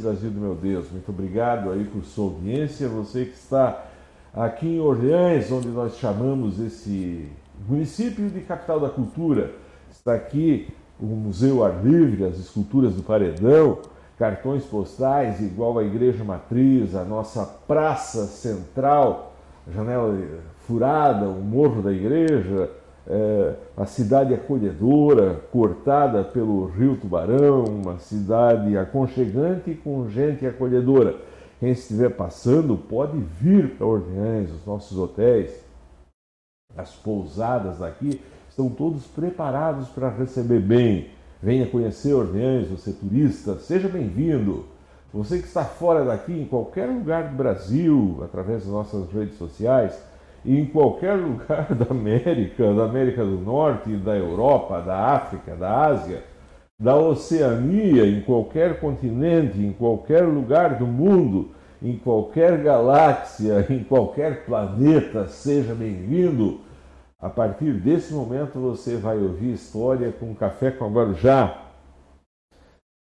Brasil do meu Deus. Muito obrigado aí por sua audiência. Você que está aqui em Orleans, onde nós chamamos esse município de capital da cultura. Está aqui o Museu Ar Livre, as esculturas do Paredão, cartões postais igual à Igreja Matriz, a nossa praça central, a janela furada, o morro da igreja, é, a cidade acolhedora, cortada pelo rio Tubarão, uma cidade aconchegante com gente acolhedora. Quem estiver passando pode vir para Orleans, os nossos hotéis, as pousadas daqui estão todos preparados para receber bem. Venha conhecer Orleans, você turista, seja bem-vindo. Você que está fora daqui, em qualquer lugar do Brasil, através das nossas redes sociais, em qualquer lugar da América, da América do Norte, da Europa, da África, da Ásia, da Oceania, em qualquer continente, em qualquer lugar do mundo, em qualquer galáxia, em qualquer planeta, seja bem-vindo. A partir desse momento você vai ouvir história com Café com Guarujá.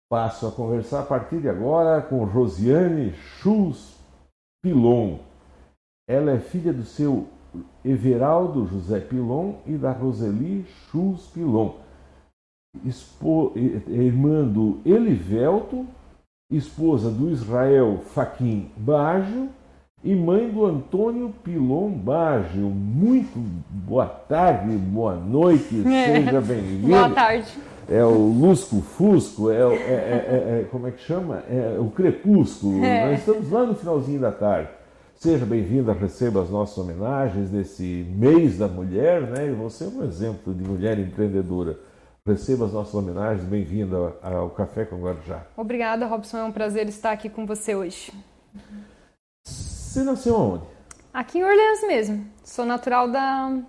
Passo a conversar a partir de agora com Rosiane Schulz Pilon. Ela é filha do seu Everaldo José Pilon e da Roseli Schulz Pilon, irmã do Elivelto, esposa do Israel Faquim Baggio e mãe do Antônio Pilon Baggio. Muito boa tarde, boa noite, seja bem-vindo. boa tarde. É o Lusco Fusco, é, é, é, é, como é que chama? É o Crepúsculo. Nós estamos lá no finalzinho da tarde. Seja bem-vinda, receba as nossas homenagens nesse mês da mulher, né? E você é um exemplo de mulher empreendedora. Receba as nossas homenagens, bem-vinda ao Café com Guarujá. Obrigada, Robson, é um prazer estar aqui com você hoje. Você nasceu onde? Aqui em Orleans mesmo. Sou natural da,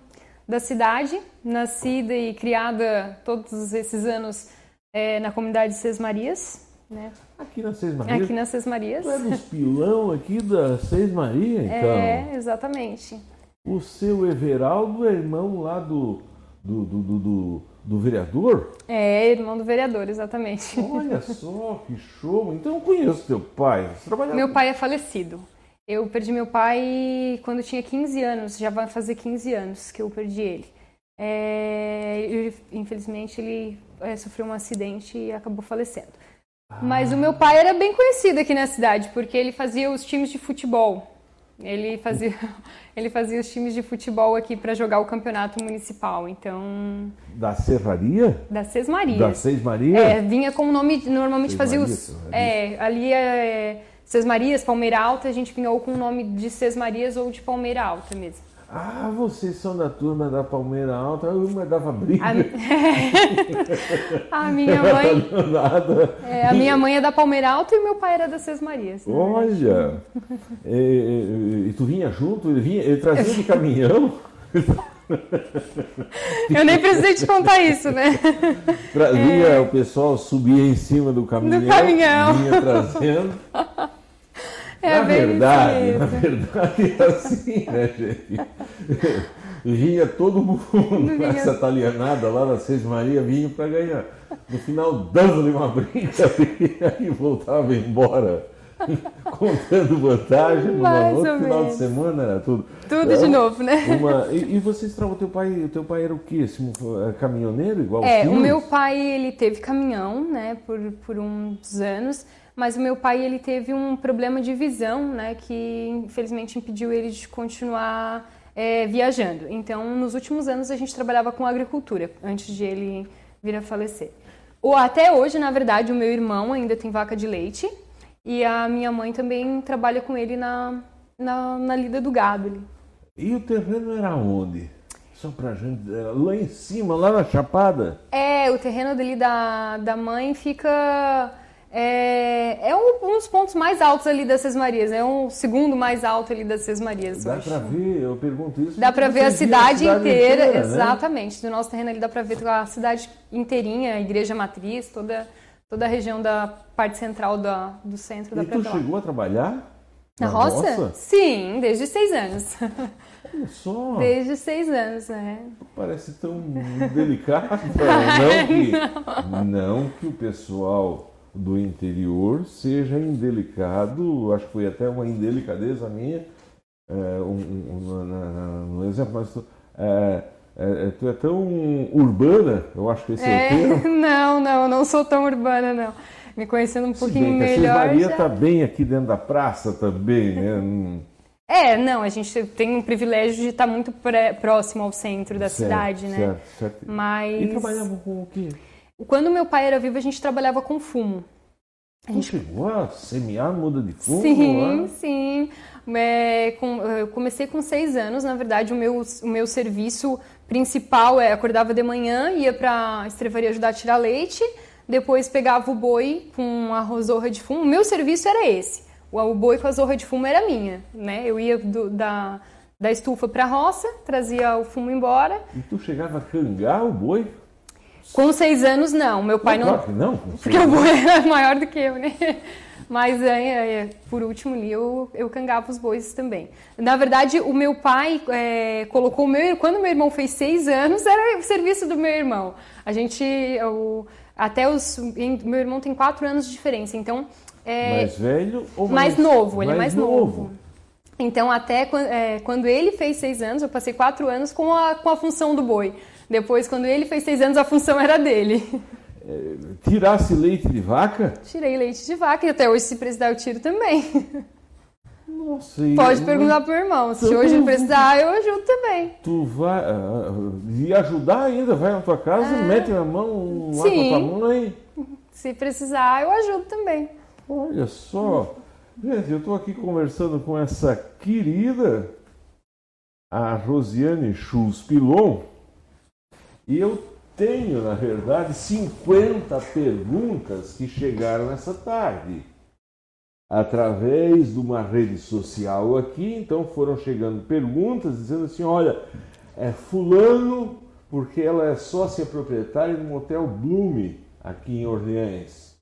da cidade, nascida e criada todos esses anos é, na comunidade de Seis Marias, né? Aqui na Seis Marias? Aqui na Seis Marias. Tu é dos pilão aqui da Seis Maria, então? É, exatamente. O seu Everaldo é irmão lá do, do, do, do, do, do vereador? É, irmão do vereador, exatamente. Olha só, que show! Então eu conheço teu pai. Trabalhava... Meu pai é falecido. Eu perdi meu pai quando tinha 15 anos, já vai fazer 15 anos que eu perdi ele. É, eu, infelizmente ele é, sofreu um acidente e acabou falecendo. Mas o meu pai era bem conhecido aqui na cidade, porque ele fazia os times de futebol. Ele fazia, ele fazia os times de futebol aqui para jogar o campeonato municipal. Então. Da Serraria? Da Seis Marias. Da Seis Marias? É, vinha com o nome. Normalmente Seis fazia Marias, os. É, ali é. Seis Marias, Palmeira Alta, a gente vinha ou com o nome de Seis Marias ou de Palmeira Alta mesmo. Ah, vocês são da turma da Palmeira Alta, uma dava briga. A, a minha mãe. É, a minha mãe é da Palmeira Alta e meu pai era da Seis Marias. Né? Olha! e, e, e, tu vinha junto? Ele, vinha, ele trazia de caminhão? Eu nem precisei te contar isso, né? Trazia, é... o pessoal subia em cima do caminhão, do caminhão. vinha trazendo. É na verdade, na verdade é assim, né, gente? Vinha todo mundo com essa italianada lá na Seis Maria, vinha para ganhar. No final, dando-lhe uma brincadeira e voltava embora. Contando vantagem, no outro final de semana era tudo. Tudo é, de novo, né? Uma, e, e você o teu pai, o teu pai era o quê? Caminhoneiro igual É, o meu pai ele teve caminhão, né, por, por uns anos mas o meu pai ele teve um problema de visão, né, que infelizmente impediu ele de continuar é, viajando. Então, nos últimos anos a gente trabalhava com agricultura antes de ele vir a falecer. Ou até hoje, na verdade, o meu irmão ainda tem vaca de leite e a minha mãe também trabalha com ele na, na, na lida do gado. E o terreno era onde? Só pra gente. Lá em cima, lá na Chapada? É, o terreno dele da, da mãe fica é, é um, um, dos pontos mais altos ali das Sesmarias, é um segundo mais alto ali das Sesmarias. Dá para ver, eu pergunto isso. Dá para ver a cidade, a cidade, inteira, inteira né? exatamente. Do nosso terreno ali dá para ver a cidade inteirinha, a igreja matriz, toda, toda a região da parte central da, do centro e da tu chegou a trabalhar? Na, na roça? roça? Sim, desde seis anos. Olha só. Desde seis anos, né? Parece tão delicado. não, que, não que o pessoal do interior seja indelicado, acho que foi até uma indelicadeza minha, é, um, um, um, exemplo, mas é, é, tu é tão urbana, eu acho que esse é, é o termo. Não, não, não sou tão urbana, não. Me conhecendo um pouquinho bem, melhor. A Maria está bem aqui dentro da praça também, né? É, não, a gente tem um privilégio de estar muito pré, próximo ao centro da certo, cidade, né? Certo, certo. Mas... E trabalhava com o quê? Quando meu pai era vivo, a gente trabalhava com fumo. A gente chegou a semear muda de fumo? Sim, lá? sim. É, com, eu comecei com seis anos, na verdade, o meu, o meu serviço principal é acordava de manhã, ia para a estrevaria ajudar a tirar leite, depois pegava o boi com a rosorra de fumo. O meu serviço era esse. O, boi com a zorra de fumo era minha, né? Eu ia do, da, da estufa para a roça, trazia o fumo embora. E tu chegava a cangar o boi? Com seis anos, não. Meu pai não. Claro que não. Porque o boi era maior do que eu, né? Mas é, é, por último ali eu, eu cangava os bois também. Na verdade, o meu pai é, colocou o meu quando meu irmão fez seis anos era o serviço do meu irmão. A gente eu, até os meu irmão tem quatro anos de diferença, então é, mais velho ou mais, mais novo? Ele é mais é mais novo. novo. Então até é, quando ele fez seis anos, eu passei quatro anos com a, com a função do boi. Depois, quando ele fez seis anos, a função era dele. É, tirasse leite de vaca? Tirei leite de vaca e até hoje, se precisar, eu tiro também. Nossa, Pode eu... perguntar pro irmão. Se então, hoje ele precisar, eu ajudo também. Tu vai. Uh, e ajudar ainda, vai na tua casa, é... mete a mão lá Sim. com a tua mãe. Se precisar, eu ajudo também. Olha só. Gente, eu estou aqui conversando com essa querida, a Rosiane Schulz Pilon, e eu tenho, na verdade, 50 perguntas que chegaram essa tarde. Através de uma rede social aqui, então foram chegando perguntas dizendo assim: olha, é Fulano, porque ela é sócia proprietária do motel Blume, aqui em Orleans.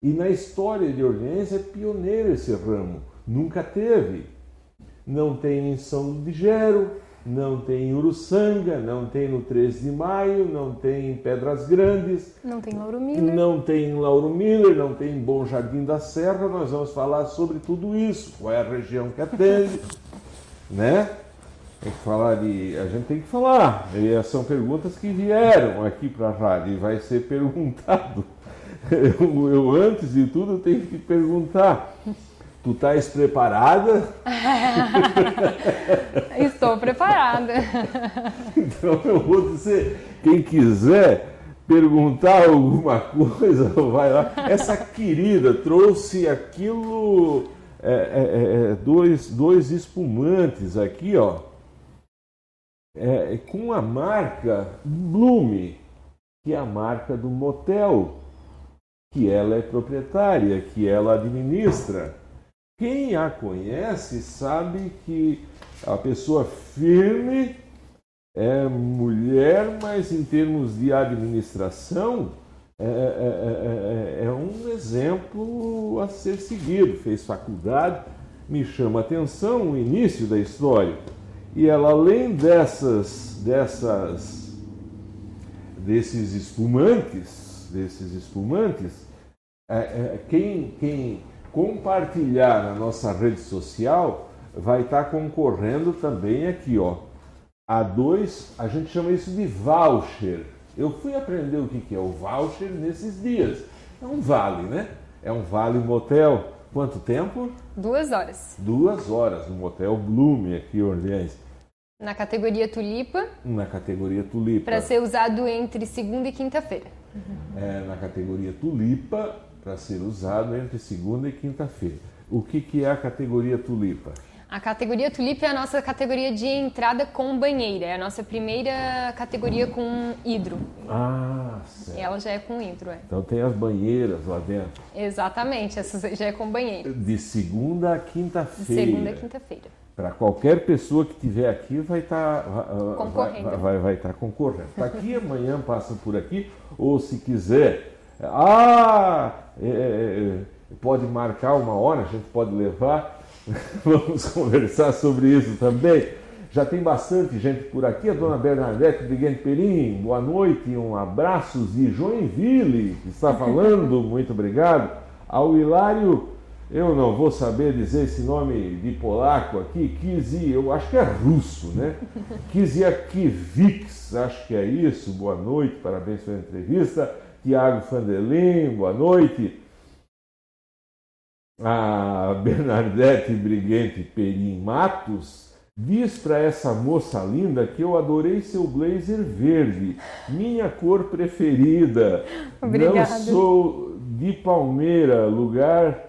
E na história de Orleans é pioneiro esse ramo, nunca teve. Não tem em São Digero, não tem em Uruçanga, não tem no 13 de Maio, não tem em Pedras Grandes. Não tem em Lauro Miller. Não tem em Lauro Miller, não tem em Bom Jardim da Serra. Nós vamos falar sobre tudo isso. Qual é a região que atende, né? Tem que falar de. A gente tem que falar. E são perguntas que vieram aqui para a rádio e vai ser perguntado. Eu, eu, antes de tudo, tenho que perguntar. Tu estás preparada? Estou preparada. Então eu vou dizer, quem quiser perguntar alguma coisa, vai lá. Essa querida trouxe aquilo, é, é, é, é dois, dois espumantes aqui, ó, é, com a marca Blume, que é a marca do motel, que ela é proprietária, que ela administra. Quem a conhece sabe que a pessoa firme é mulher, mas em termos de administração é, é, é, é, um exemplo a ser seguido. Fez faculdade, me chama a atenção o início da história. E ela, além dessas, dessas, desses espumantes, desses espumantes, quem, quem compartilhar na nossa rede social, vai estar concorrendo também aqui, ó. A dois, a gente chama isso de voucher. Eu fui aprender o que é o voucher nesses dias. É um vale, né? É um vale motel. Quanto tempo? Duas horas. Duas horas no motel Blume aqui em Orleans. Na categoria tulipa. Na categoria tulipa. Para ser usado entre segunda e quinta-feira. É, na categoria tulipa para ser usado entre segunda e quinta-feira. O que, que é a categoria tulipa? A categoria tulipa é a nossa categoria de entrada com banheira. É a nossa primeira categoria com hidro. Ah, certo. Ela já é com hidro, é. Então tem as banheiras lá dentro. Exatamente, essa já é com banheira. De segunda a quinta-feira. De segunda a quinta-feira. Para qualquer pessoa que tiver aqui vai estar tá, concorrendo. Vai, vai, vai estar tá concorrendo. Está aqui amanhã passa por aqui ou se quiser ah, é, é, é, pode marcar uma hora, a gente pode levar. Vamos conversar sobre isso também. Já tem bastante gente por aqui. A dona Bernadette Briguente Perim, boa noite, um abraço de Joinville, que está falando, muito obrigado. Ao Hilário, eu não vou saber dizer esse nome de polaco aqui, Kizi, eu acho que é russo, né? Kiziakiewicz, acho que é isso, boa noite, parabéns pela entrevista. Tiago Fandelin, boa noite. A Bernadette Briguente Perim Matos diz para essa moça linda que eu adorei seu blazer verde, minha cor preferida. Obrigada. Não sou de Palmeira, lugar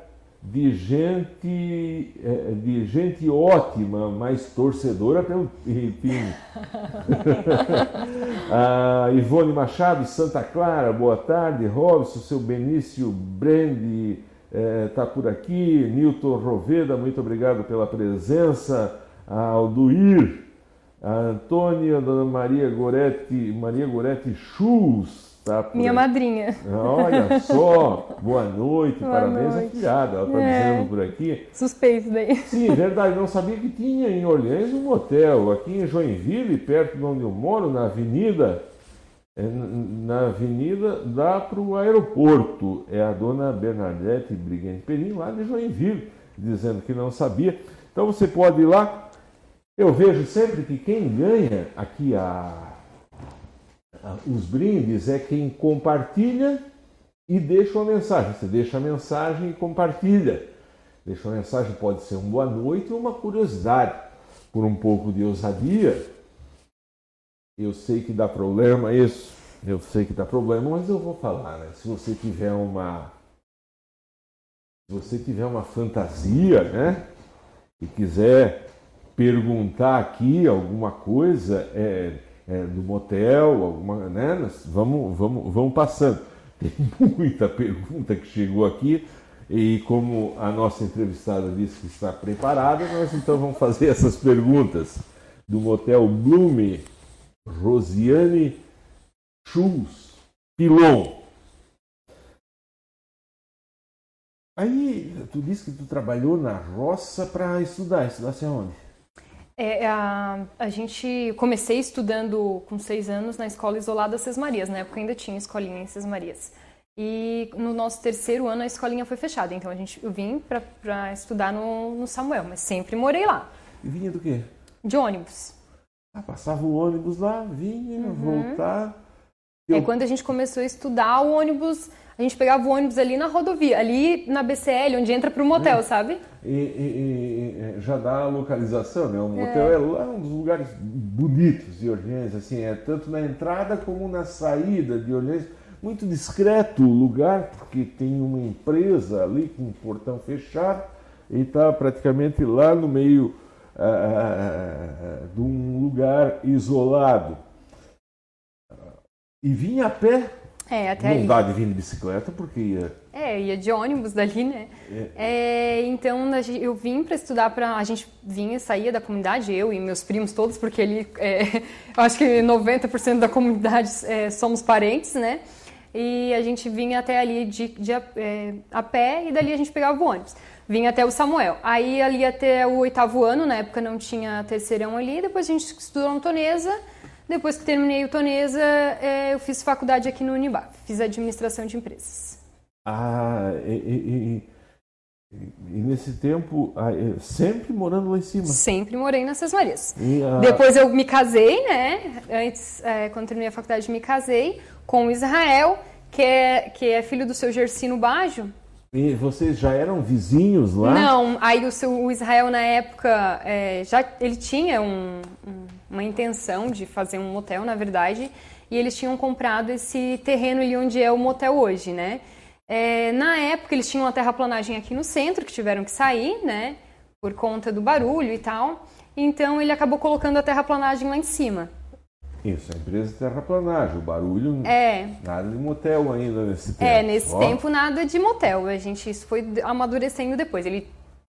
de gente, é, de gente ótima, mas torcedora pelo time. a Ivone Machado, Santa Clara, boa tarde. Robson, seu Benício Brendi está é, por aqui. Nilton Roveda, muito obrigado pela presença. Alduir, a Antônia, a Dona Maria Goretti, Maria Goretti Schulz, Tá Minha aí. madrinha. Olha só, boa noite, boa parabéns noite. à filhada. Ela está é. dizendo por aqui. Suspeito daí. Sim, verdade, não sabia que tinha em Orleans um motel. Aqui em Joinville, perto de onde eu moro, na avenida, é, na avenida dá para o aeroporto. É a dona Bernadette Brigante Perim, lá de Joinville, dizendo que não sabia. Então você pode ir lá. Eu vejo sempre que quem ganha aqui a os brindes é quem compartilha e deixa uma mensagem. Você deixa a mensagem e compartilha. Deixa uma mensagem, pode ser um boa noite ou uma curiosidade. Por um pouco de ousadia, eu sei que dá problema isso, eu sei que dá problema, mas eu vou falar, né? Se você tiver uma. Se você tiver uma fantasia, né? E quiser perguntar aqui alguma coisa, é, é, do motel, alguma, né? Vamos, vamos, vamos passando. Tem muita pergunta que chegou aqui e como a nossa entrevistada disse que está preparada, nós então vamos fazer essas perguntas do motel Blume, Rosiane Schulz, Pilon. Aí, tu disse que tu trabalhou na roça para estudar. Estudasse aonde? É, a, a gente comecei estudando com seis anos na escola isolada Ses Marias. Na época ainda tinha escolinha em Ses Marias. E no nosso terceiro ano a escolinha foi fechada. Então a gente, eu vim para estudar no, no Samuel, mas sempre morei lá. E vinha do quê? De ônibus. Ah, passava o ônibus lá, vinha, uhum. voltar. Eu... É quando a gente começou a estudar, o ônibus a gente pegava o ônibus ali na rodovia, ali na BCL, onde entra para o motel, é. sabe? E, e, e, já dá a localização, né? O motel é. é lá um dos lugares bonitos de Orleans, assim, é tanto na entrada como na saída de Orleans. Muito discreto o lugar, porque tem uma empresa ali com um portão fechado e está praticamente lá no meio ah, ah, ah, de um lugar isolado. E vinha a pé é, até Não ali. dá de vir de bicicleta porque ia. É, ia de ônibus dali, né? É. É, então eu vim para estudar para a gente vinha saía da comunidade eu e meus primos todos porque ali é, eu acho que 90% da comunidade é, somos parentes, né? E a gente vinha até ali de, de é, a pé e dali a gente pegava o ônibus. Vinha até o Samuel. Aí ali até o oitavo ano, na época não tinha terceirão ali. Depois a gente estudou na Tonesa depois que terminei o Tonesa, é, eu fiz faculdade aqui no Unibaf, fiz administração de empresas. Ah, e, e, e nesse tempo, ah, é, sempre morando lá em cima? Sempre morei nessas Marias. A... Depois eu me casei, né? Antes, é, quando terminei a faculdade, me casei com o Israel, que é, que é filho do seu Gersino Bajo. E vocês já eram vizinhos lá? Não, aí o, seu, o Israel na época, é, já ele tinha um, um uma intenção de fazer um motel, na verdade, e eles tinham comprado esse terreno ali onde é o motel hoje, né? É, na época eles tinham uma terraplanagem aqui no centro que tiveram que sair, né? Por conta do barulho e tal. Então ele acabou colocando a terraplanagem lá em cima. Isso, a empresa de terraplanagem, o barulho. É. Nada de motel ainda nesse tempo. É, nesse Ó. tempo nada de motel. A gente, isso foi amadurecendo depois. Ele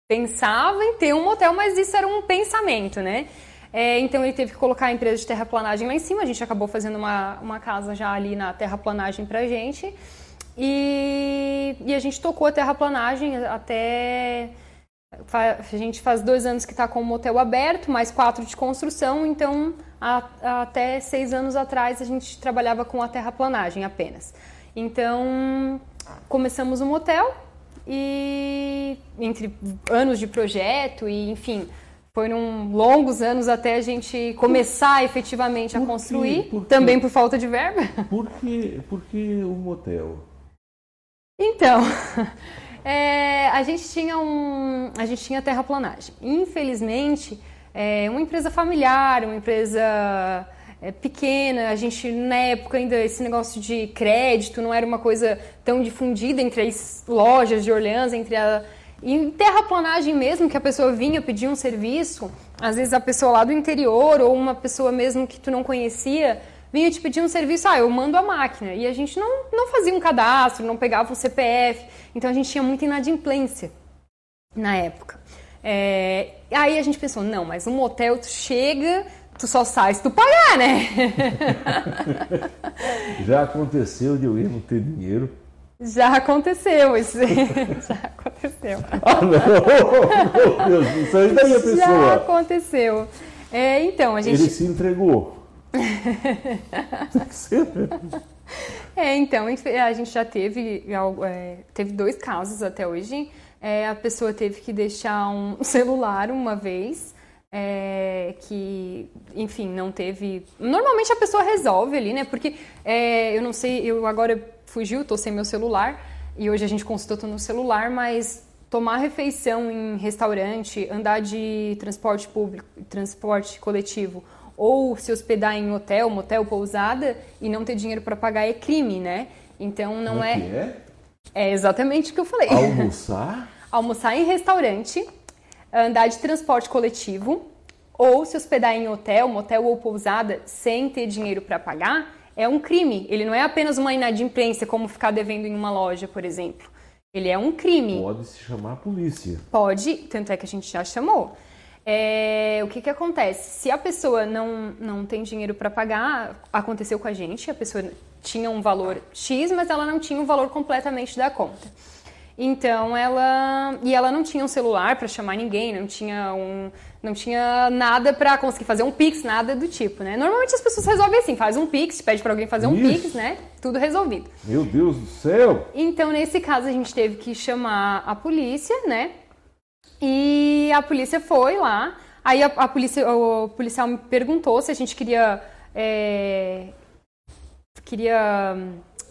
pensava em ter um motel, mas isso era um pensamento, né? É, então ele teve que colocar a empresa de terraplanagem lá em cima. A gente acabou fazendo uma, uma casa já ali na terraplanagem pra gente. E, e a gente tocou a terraplanagem até A gente faz dois anos que está com o motel aberto, mais quatro de construção, então a, até seis anos atrás a gente trabalhava com a terraplanagem apenas. Então começamos o motel e entre anos de projeto e enfim foram longos anos até a gente começar efetivamente a por construir, por também por falta de verba. Por que, por que o motel? Então, é, a gente tinha um, a gente tinha terraplanagem. Infelizmente, é uma empresa familiar, uma empresa é, pequena. A gente na época ainda esse negócio de crédito não era uma coisa tão difundida entre as lojas de Orleans, entre a em terraplanagem mesmo, que a pessoa vinha pedir um serviço, às vezes a pessoa lá do interior ou uma pessoa mesmo que tu não conhecia vinha te pedir um serviço, ah, eu mando a máquina. E a gente não, não fazia um cadastro, não pegava um CPF. Então a gente tinha muita inadimplência na época. É, aí a gente pensou, não, mas um motel tu chega, tu só sai se tu pagar, né? Já aconteceu de eu ir não ter dinheiro já aconteceu, isso já aconteceu. Ah, não! Meu Deus, isso aí daí a pessoa. Já aconteceu. É, então, a gente. Ele se entregou. é, então, a gente já teve, é, teve dois casos até hoje. É, a pessoa teve que deixar um celular uma vez. É, que, enfim, não teve. Normalmente a pessoa resolve ali, né? Porque é, eu não sei, eu agora fugiu, tô sem meu celular e hoje a gente consulta no celular, mas tomar refeição em restaurante, andar de transporte público, transporte coletivo ou se hospedar em hotel, motel, pousada e não ter dinheiro para pagar é crime, né? Então não é, é. É exatamente o que eu falei. Almoçar? Almoçar em restaurante, andar de transporte coletivo ou se hospedar em hotel, motel ou pousada sem ter dinheiro para pagar é um crime. Ele não é apenas uma inadimplência, como ficar devendo em uma loja, por exemplo. Ele é um crime. Pode se chamar a polícia. Pode, tanto é que a gente já chamou. É, o que, que acontece? Se a pessoa não, não tem dinheiro para pagar, aconteceu com a gente, a pessoa tinha um valor X, mas ela não tinha o valor completamente da conta. Então ela e ela não tinha um celular para chamar ninguém, não tinha um não tinha nada para conseguir fazer um pix, nada do tipo, né? Normalmente as pessoas resolvem assim, faz um pix, pede para alguém fazer um Isso. pix, né? Tudo resolvido. Meu Deus do céu! Então nesse caso a gente teve que chamar a polícia, né? E a polícia foi lá. Aí a, a polícia, o policial me perguntou se a gente queria é, queria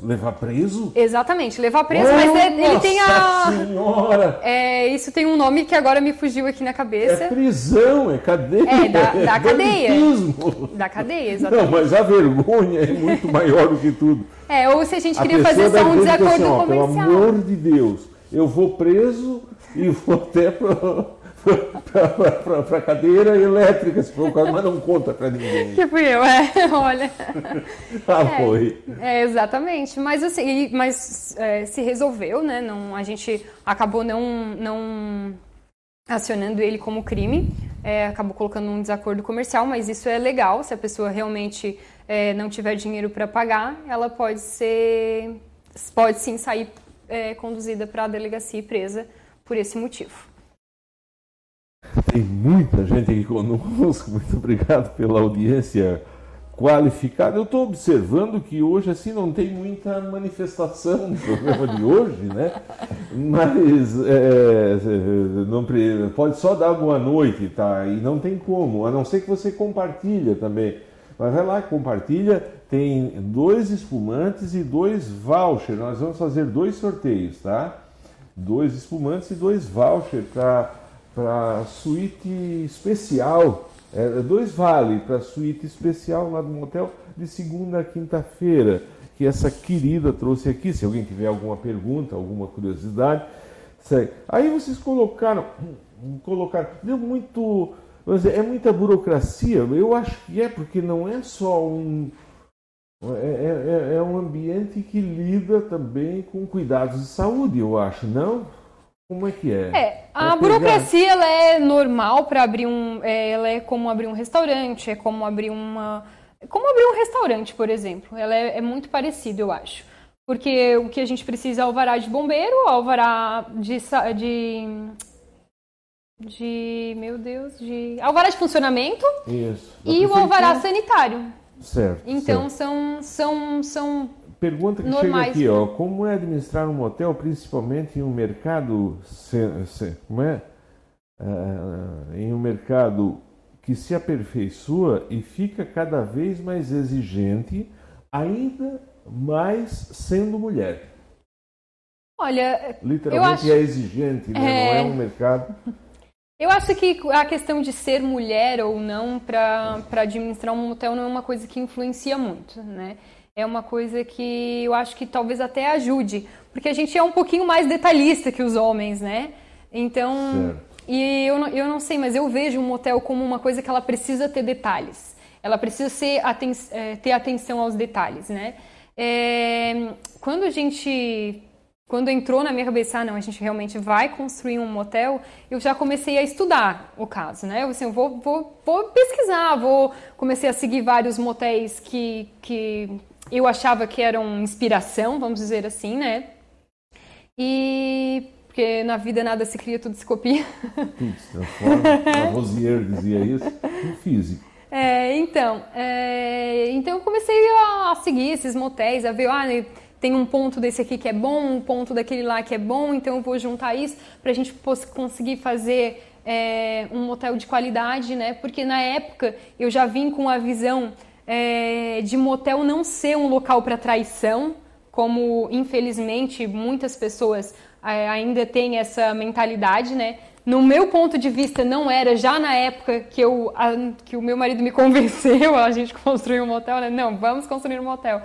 Levar preso? Exatamente, levar preso, oh, mas ele, ele tem a. Senhora! É, isso tem um nome que agora me fugiu aqui na cabeça. É prisão, é cadeia. É, da, da é cadeia. Da cadeia, exatamente. Não, mas a vergonha é muito maior do que tudo. É, ou se a gente queria a fazer só um desacordo assim, ó, comercial. Pelo amor de Deus, eu vou preso e vou até para para cadeira elétrica, se for o caso, mas não conta para ninguém. Fui eu, é, olha. ah, é, foi. É, exatamente. Mas assim, mas é, se resolveu, né? Não, a gente acabou não, não acionando ele como crime, é, acabou colocando um desacordo comercial, mas isso é legal. Se a pessoa realmente é, não tiver dinheiro para pagar, ela pode ser, pode sim sair é, conduzida para a delegacia e presa por esse motivo. Tem muita gente aqui conosco, muito obrigado pela audiência qualificada. Eu estou observando que hoje assim não tem muita manifestação no programa de hoje, né? Mas é, não, pode só dar boa noite, tá? E não tem como, a não ser que você compartilha também. Mas vai lá, compartilha. Tem dois espumantes e dois vouchers. Nós vamos fazer dois sorteios, tá? Dois espumantes e dois vouchers para para suíte especial, é, dois vale para suíte especial lá do motel de segunda a quinta-feira, que essa querida trouxe aqui. Se alguém tiver alguma pergunta, alguma curiosidade, segue. Aí vocês colocaram, colocaram, deu muito, é muita burocracia. Eu acho que é porque não é só um é, é, é, é um ambiente que lida também com cuidados de saúde, eu acho, não? Como é que é? É, a burocracia ela é normal para abrir um. É, ela é como abrir um restaurante, é como abrir uma. Como abrir um restaurante, por exemplo. Ela é, é muito parecida, eu acho. Porque o que a gente precisa é alvará de bombeiro, alvará de, de de, meu Deus, de alvará de funcionamento Isso. e o alvará sanitário. Certo. Então certo. são são são Pergunta que normais, chega aqui, né? ó, como é administrar um hotel, principalmente em um mercado, se, se- como é? Ah, em um mercado que se aperfeiçoa e fica cada vez mais exigente, ainda mais sendo mulher. Olha, Literalmente acho- é exigente, né? É. não é um mercado. eu acho que a questão de ser mulher ou não para administrar um hotel não é uma coisa que influencia muito, né? É uma coisa que eu acho que talvez até ajude, porque a gente é um pouquinho mais detalhista que os homens, né? Então, Certo. e eu não, eu não sei, mas eu vejo um motel como uma coisa que ela precisa ter detalhes. Ela precisa ser aten eh, ter atenção aos detalhes, né? É, quando a gente quando entrou na minha cabeça, ah, não, a gente realmente vai construir um motel, eu já comecei a estudar o caso, né? Eu, assim, eu vou, vou, vou pesquisar, vou comecei a seguir vários motéis que, que eu achava que eram inspiração, vamos dizer assim, né? E porque na vida nada se cria, tudo se copia. Tudo se transforma. A Rosier dizia isso. No físico. É, então, é, então eu comecei a seguir esses motéis, a ver, ah, tem um ponto desse aqui que é bom, um ponto daquele lá que é bom, então eu vou juntar isso para a gente conseguir fazer é, um motel de qualidade, né? Porque na época eu já vim com a visão é, de motel não ser um local para traição, como infelizmente muitas pessoas é, ainda têm essa mentalidade, né? No meu ponto de vista, não era já na época que, eu, a- que o meu marido me convenceu a gente construir um motel, né? Não, vamos construir um motel.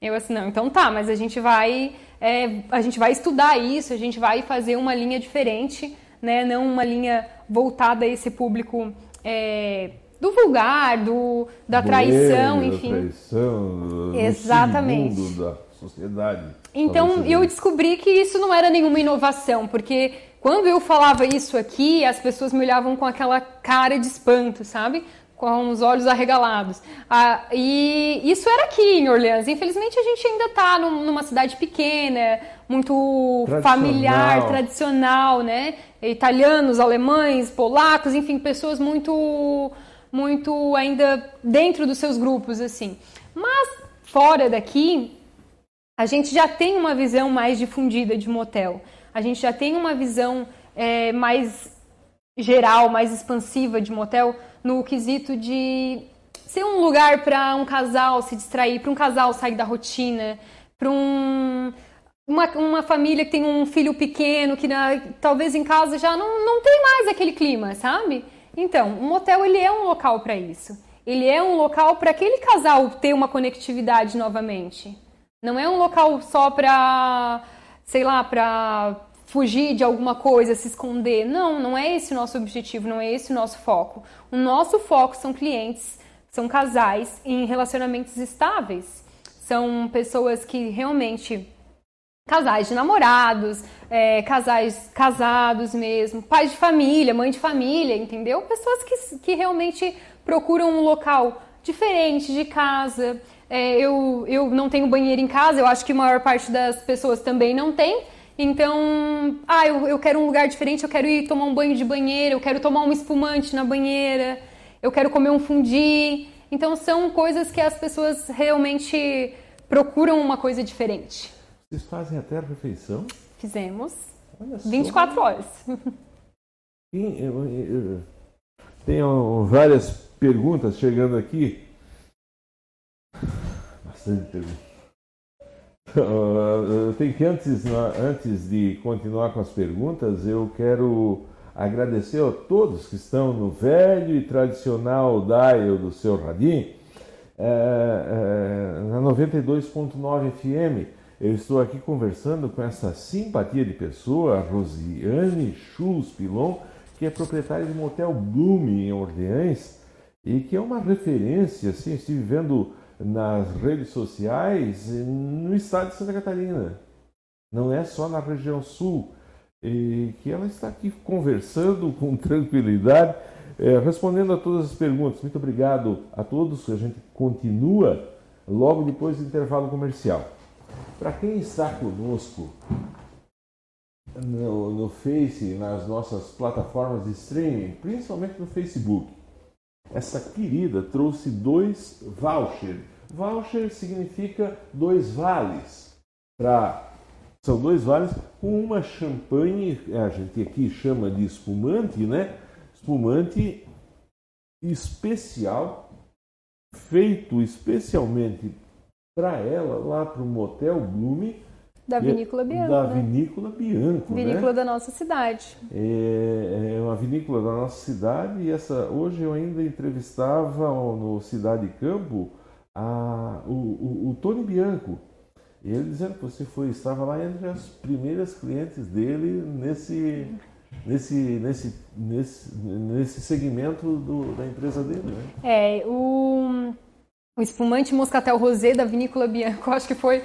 Eu assim, não, então tá, mas a gente vai, é, a gente vai estudar isso, a gente vai fazer uma linha diferente, né? Não uma linha voltada a esse público é, do vulgar, do, da traição, Boêmio, enfim. Da traição, do Exatamente. submundo da sociedade. Então eu descobri que isso não era nenhuma inovação, porque quando eu falava isso aqui, as pessoas me olhavam com aquela cara de espanto, sabe? Com os olhos arregalados. Ah, e isso era aqui em Orleans. Infelizmente a gente ainda está numa cidade pequena, muito Tradicional. familiar, tradicional, né? Italianos, alemães, polacos, enfim, pessoas muito, muito ainda dentro dos seus grupos, assim. Mas fora daqui, a gente já tem uma visão mais difundida de motel. A gente já tem uma visão é, mais geral, mais expansiva de motel no quesito de ser um lugar para um casal se distrair, para um casal sair da rotina, para um, uma, uma família que tem um filho pequeno que na- talvez em casa já não, não tem mais aquele clima, sabe? Então, o motel ele é um local para isso. Ele é um local para aquele casal ter uma conectividade novamente. Não é um local só para, sei lá, para fugir de alguma coisa, se esconder. Não, não é esse o nosso objetivo, não é esse o nosso foco. O nosso foco são clientes, são casais em relacionamentos estáveis. São pessoas que realmente casais de namorados, é, casais casados mesmo, pais de família, mãe de família, entendeu? Pessoas que, que realmente procuram um local diferente de casa. É, eu, eu não tenho banheiro em casa, eu acho que a maior parte das pessoas também não tem. Então, ah, eu, eu quero um lugar diferente, eu quero ir tomar um banho de banheira, eu quero tomar um espumante na banheira, eu quero comer um fundi. Então, são coisas que as pessoas realmente procuram uma coisa diferente. Vocês fazem até a refeição? Fizemos Olha só. 24 horas. Tem, várias perguntas chegando aqui. Bastante perguntas. Uh, tem que antes, antes de continuar com as perguntas, eu quero agradecer a todos que estão no velho e tradicional dial do seu radinho, é, é, na 92.9 FM. Eu estou aqui conversando com essa simpatia de pessoa, a Rosiane Schulz Pilon, que é proprietária de motel Bloom em Orleans e que é uma referência, assim, estive vendo nas redes sociais no estado de Santa Catarina. Não é só na região sul. E que ela está aqui conversando com tranquilidade, eh, respondendo a todas as perguntas. Muito obrigado a todos. A gente continua logo depois do intervalo comercial. Para quem está conosco no, no Face, nas nossas plataformas de streaming, principalmente no Facebook. Essa querida trouxe dois vouchers. Voucher significa dois vales. Pra, são dois vales com uma champanhe, a gente aqui chama de espumante, né? Espumante especial, feito especialmente para ela lá para o Motel Blume da Vinícola Bianco. Da né? Vinícola Bianco. Vinícola né? da nossa cidade. É, é, uma vinícola da nossa cidade e essa hoje eu ainda entrevistava no Cidade Campo a, o, o, o Tony Bianco. Ele dizendo que você foi, estava lá entre as primeiras clientes dele nesse, nesse, nesse, nesse, nesse segmento do, da empresa dele. Né? É, o, o espumante Moscatel Rosé da Vinícola Bianco, acho que foi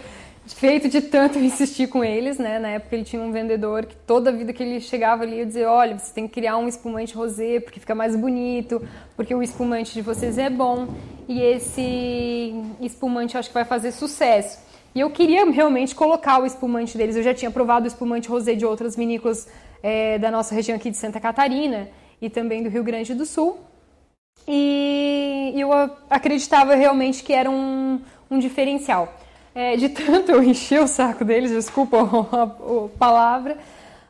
feito de tanto insistir com eles, né? Na época ele tinha um vendedor que toda vida que ele chegava ali ia dizer, olha, você tem que criar um espumante rosé porque fica mais bonito, porque o espumante de vocês é bom e esse espumante acho que vai fazer sucesso. E eu queria realmente colocar o espumante deles. Eu já tinha provado o espumante rosé de outras vinícolas é, da nossa região aqui de Santa Catarina e também do Rio Grande do Sul. E eu acreditava realmente que era um, um diferencial. É, de tanto eu encher o saco deles, desculpa a, a, palavra,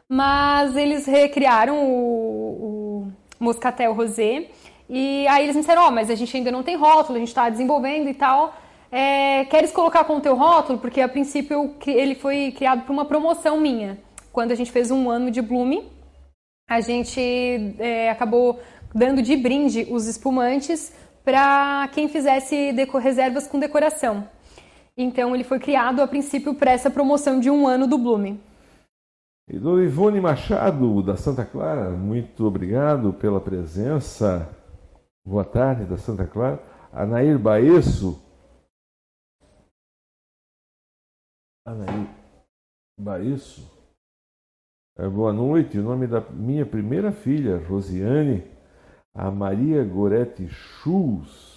mas eles recriaram o, o Moscatel Rosé e aí eles me disseram, ó, oh, mas a gente ainda não tem rótulo, a gente está desenvolvendo e tal. É, queres colocar com o teu rótulo? Porque a princípio ele foi criado por uma promoção minha. Quando a gente fez um ano de Bloom, a gente é, acabou dando de brinde os espumantes para quem fizesse reservas com decoração. Então ele foi criado a princípio para essa promoção de um ano do Bloom. E Dona Ivone Machado, da Santa Clara, muito obrigado pela presença. Boa tarde, da Santa Clara. Anair Baesso. Anair Baesso. É, boa noite. O nome da minha primeira filha, Rosiane, a Maria Gorete Schulz.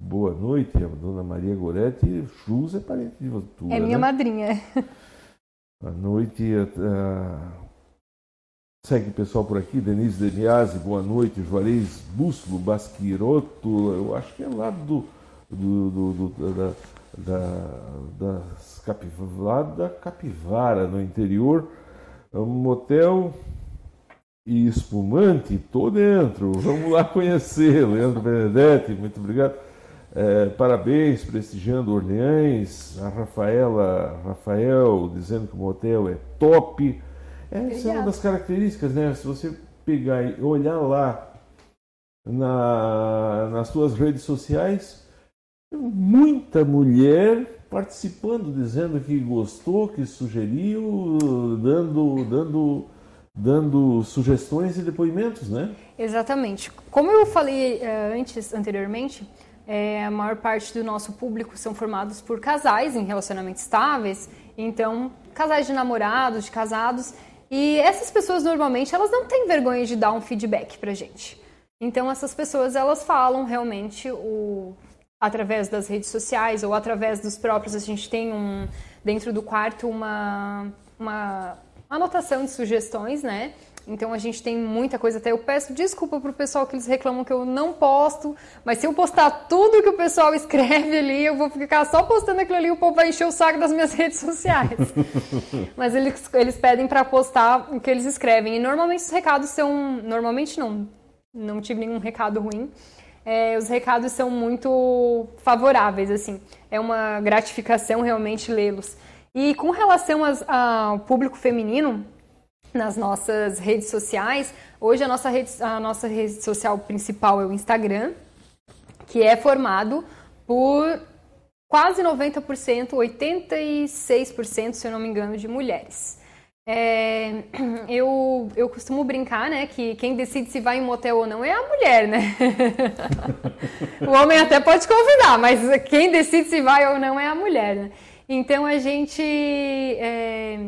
Boa noite, a dona Maria Goretti. Chus é parente de você. É minha né? madrinha. Boa noite. Uh, segue o pessoal por aqui. Denise Demiase, boa noite. Juarez Bússulo, Basquiroto. Eu acho que é lá do. do, do, do da, da, das lá da Capivara, no interior. Um motel e espumante, tô dentro. Vamos lá conhecer. Leandro Benedetti, muito obrigado. É, parabéns, prestigiando Orleães, a Rafaela, Rafael dizendo que o motel é top. Essa é uma das características, né? Se você pegar e olhar lá na, nas suas redes sociais, muita mulher participando, dizendo que gostou, que sugeriu, dando, dando, dando sugestões e depoimentos, né? Exatamente. Como eu falei uh, antes, anteriormente, é, a maior parte do nosso público são formados por casais em relacionamentos estáveis, então casais de namorados, de casados, e essas pessoas normalmente elas não têm vergonha de dar um feedback pra gente. Então essas pessoas elas falam realmente o através das redes sociais ou através dos próprios a gente tem um dentro do quarto uma uma anotação de sugestões, né? Então a gente tem muita coisa. Até eu peço desculpa pro pessoal que eles reclamam que eu não posto, mas se eu postar tudo que o pessoal escreve ali, eu vou ficar só postando aquilo ali, o povo vai encher o saco das minhas redes sociais. mas eles, eles pedem para postar o que eles escrevem. E normalmente os recados são. Normalmente não, não tive nenhum recado ruim. É, os recados são muito favoráveis, assim. É uma gratificação realmente lê-los. E com relação ao público feminino, nas nossas redes sociais. Hoje a nossa rede, a nossa rede social principal é o Instagram, que é formado por quase 90%, 86%, se eu não me engano, de mulheres. É, eu, eu costumo brincar, né, que quem decide se vai em motel ou não é a mulher, né? o homem até pode convidar, mas quem decide se vai ou não é a mulher, né? Então a gente é,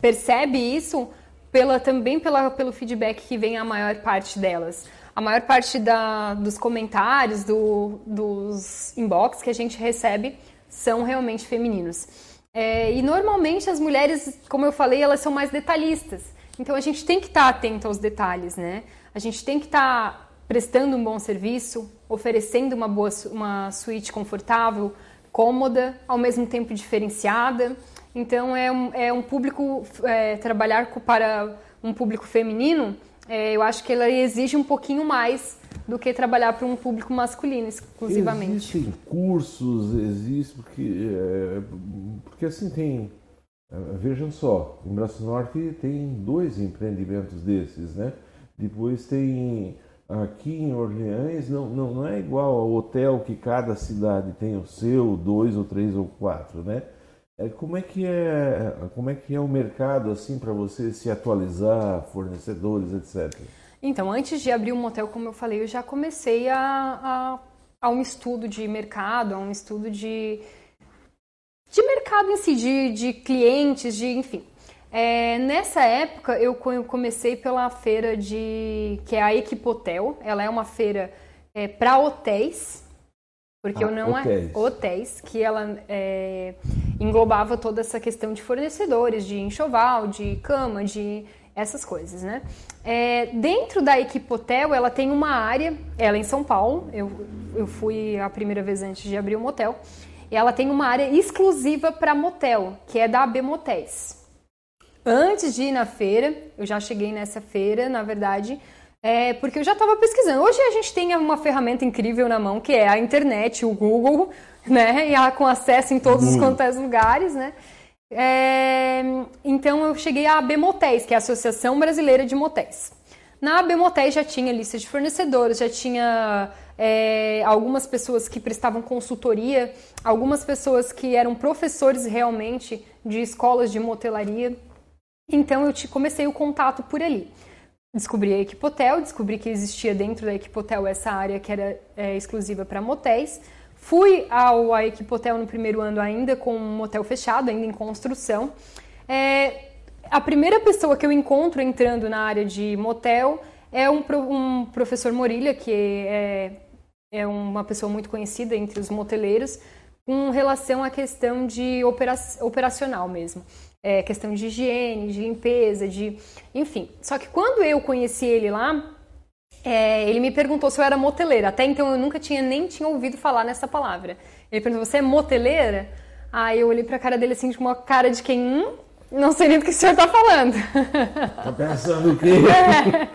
percebe isso pela, também pela, pelo feedback que vem a maior parte delas. A maior parte da, dos comentários, do, dos inbox que a gente recebe são realmente femininos. É, e normalmente as mulheres, como eu falei, elas são mais detalhistas. Então a gente tem que estar tá atento aos detalhes, né? A gente tem que estar tá prestando um bom serviço, oferecendo uma boa uma suíte confortável, cômoda, ao mesmo tempo diferenciada. Então é um, é um público é, trabalhar para um público feminino, é, eu acho que ela exige um pouquinho mais do que trabalhar para um público masculino exclusivamente. Existem cursos, existe porque é, porque assim tem é, vejam só, em Braço Norte tem dois empreendimentos desses, né? Depois tem aqui em Orleans não, não, não é igual ao hotel que cada cidade tem o seu, dois ou três ou quatro, né? É, como é que é, como é que é o mercado assim para você se atualizar, fornecedores, etc. Então, antes de abrir um motel, como eu falei, eu já comecei a, a, a um estudo de mercado, a um estudo de de mercado em si, de, de clientes, de enfim. É, nessa época eu comecei pela feira de que é a Equipotel. Ela é uma feira é, para hotéis, porque ah, eu não é hotéis. é hotéis, que ela é, englobava toda essa questão de fornecedores, de enxoval, de cama, de essas coisas, né? É, dentro da Equipotel, ela tem uma área, ela é em São Paulo, eu, eu fui a primeira vez antes de abrir o motel, e ela tem uma área exclusiva para motel, que é da AB Motéis. Antes de ir na feira, eu já cheguei nessa feira, na verdade, é, porque eu já estava pesquisando. Hoje a gente tem uma ferramenta incrível na mão, que é a internet, o Google, né? E com acesso em todos os quantos lugares, né? É, então eu cheguei à AB Motéis, que é a Associação Brasileira de Motéis. Na AB Motéis já tinha lista de fornecedores, já tinha é, algumas pessoas que prestavam consultoria, algumas pessoas que eram professores realmente de escolas de motelaria. Então eu te, comecei o contato por ali. Descobri a Equipotel, descobri que existia dentro da Equipotel essa área que era é, exclusiva para motéis. Fui ao a Equipotel no primeiro ano ainda com um motel fechado, ainda em construção. É, a primeira pessoa que eu encontro entrando na área de motel é um, um professor Morilha, que é, é uma pessoa muito conhecida entre os moteleiros, com relação à questão de opera, operacional mesmo é, questão de higiene, de limpeza, de. Enfim. Só que quando eu conheci ele lá, é, ele me perguntou se eu era moteleira. Até então eu nunca tinha nem tinha ouvido falar nessa palavra. Ele perguntou: Você é moteleira? Aí eu olhei pra cara dele assim, com uma cara de quem. Hum? Não sei nem do que o senhor está falando. Tá pensando o quê? É.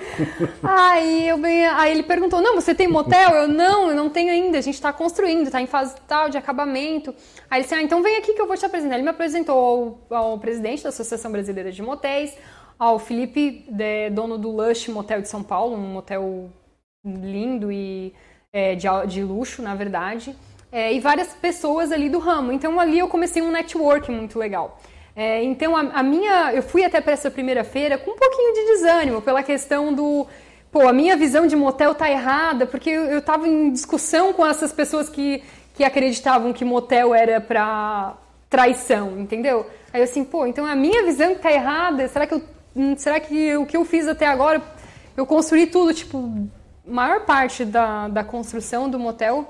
Aí, eu aí ele perguntou: Não, você tem motel? Eu não, eu não tenho ainda. A gente está construindo, está em fase tal de acabamento. Aí ele disse: Ah, então vem aqui que eu vou te apresentar. Ele me apresentou ao, ao presidente da Associação Brasileira de Motéis, ao Felipe, de, dono do Lush Motel de São Paulo, um motel lindo e é, de, de luxo, na verdade. É, e várias pessoas ali do ramo. Então ali eu comecei um network muito legal. É, então, a, a, minha. Eu fui até para essa primeira feira com um pouquinho de desânimo pela questão do. Pô, a minha visão de motel tá errada, porque eu, estava em discussão com essas pessoas que, que acreditavam que motel era para traição, entendeu? Aí eu assim, pô, então a minha visão que tá errada, será que eu, hum, será que o que eu fiz até agora, eu construí tudo, tipo, maior parte da, da construção do motel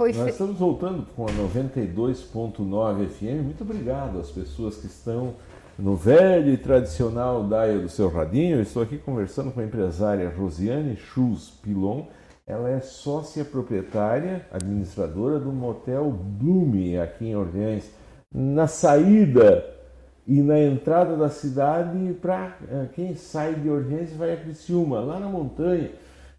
foi Nós estamos voltando com a 92.9 FM. Muito obrigado às pessoas que estão no velho e tradicional Daia do seu radinho. Eu estou aqui conversando com a empresária Rosiane Chus Pilon. Ela é sócia proprietária, administradora do motel Blume aqui em Orleans. Na saída e na entrada da cidade para eh, quem sai de Orleans e vai a Criciúma, lá na montanha.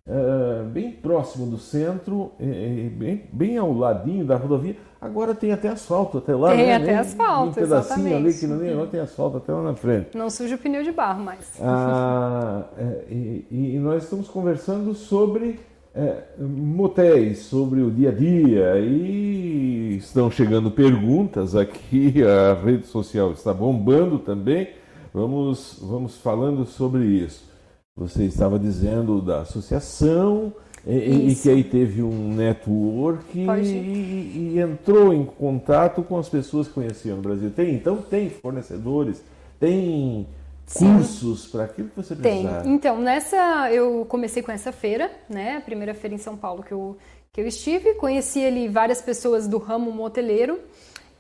Uh, bem próximo do centro, bem, bem ao ladinho da rodovia. Agora tem até asfalto até lá. Tem né? até asfalto, um pedacinho exatamente. ali que não nem tem asfalto até lá na frente. Não suja o pneu de barro mais. Ah, é, e, e, nós estamos conversando sobre é, motéis, sobre o dia a dia e estão chegando perguntas aqui, a rede social está bombando também. Vamos, vamos falando sobre isso. Você estava dizendo da associação e, e, que aí teve um network e, e, entrou em contato com as pessoas que conheciam no Brasil. Tem, então tem fornecedores, tem Sim. cursos para aquilo que você precisar. Tem. Então, nessa eu comecei com essa feira, né? A primeira feira em São Paulo que eu, que eu estive, conheci ali várias pessoas do ramo moteleiro.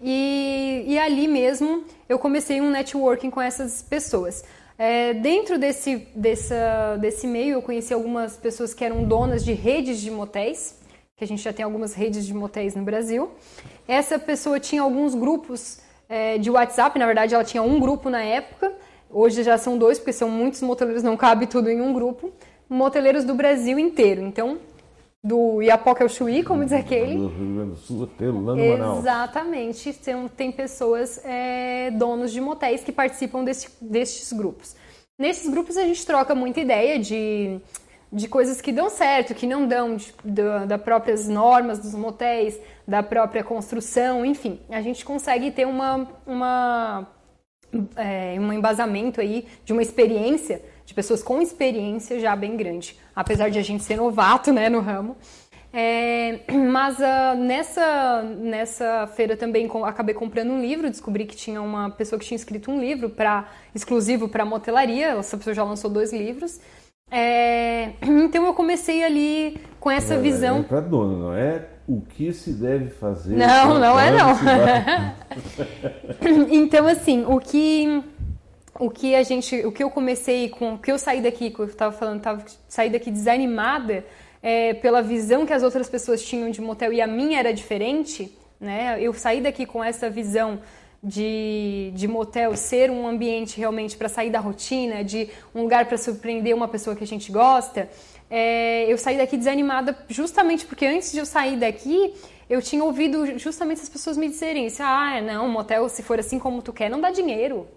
E, e ali mesmo eu comecei um networking com essas pessoas. É, dentro desse, dessa, desse meio, eu conheci algumas pessoas que eram donas de redes de motéis, que a gente já tem algumas redes de motéis no Brasil. Essa pessoa tinha alguns grupos é, de WhatsApp, na verdade ela tinha um grupo na época, hoje já são dois, porque são muitos moteleiros, não cabe tudo em um grupo, moteleiros do Brasil inteiro. Então, do Iapoca ao Chuí, como diz aquele. Do Rio Grande do Sul até lá no Manaus. Exatamente. Tem, tem pessoas, é, donos de motéis, que participam desse, destes grupos. Nesses grupos a gente troca muita ideia de, de coisas que dão certo, que não dão, de, da, da próprias normas dos motéis, da própria construção, enfim. A gente consegue ter uma, uma, é, um embasamento aí de uma experiência de pessoas com experiência já bem grande, apesar de a gente ser novato né, no ramo. É, mas uh, nessa, nessa feira também com, acabei comprando um livro, descobri que tinha uma pessoa que tinha escrito um livro para exclusivo para motelaria, essa pessoa já lançou dois livros. É, então eu comecei ali com essa é, visão. É para dono, não é o que se deve fazer. Não, não é não. então assim, o que o que a gente, o que eu comecei com, o que eu saí daqui, que eu estava falando, tava, saí daqui desanimada é, pela visão que as outras pessoas tinham de motel e a minha era diferente, né? Eu saí daqui com essa visão de, de motel ser um ambiente realmente para sair da rotina, de um lugar para surpreender uma pessoa que a gente gosta. É, eu saí daqui desanimada justamente porque antes de eu sair daqui eu tinha ouvido justamente as pessoas me dizerem ah, não, motel se for assim como tu quer não dá dinheiro.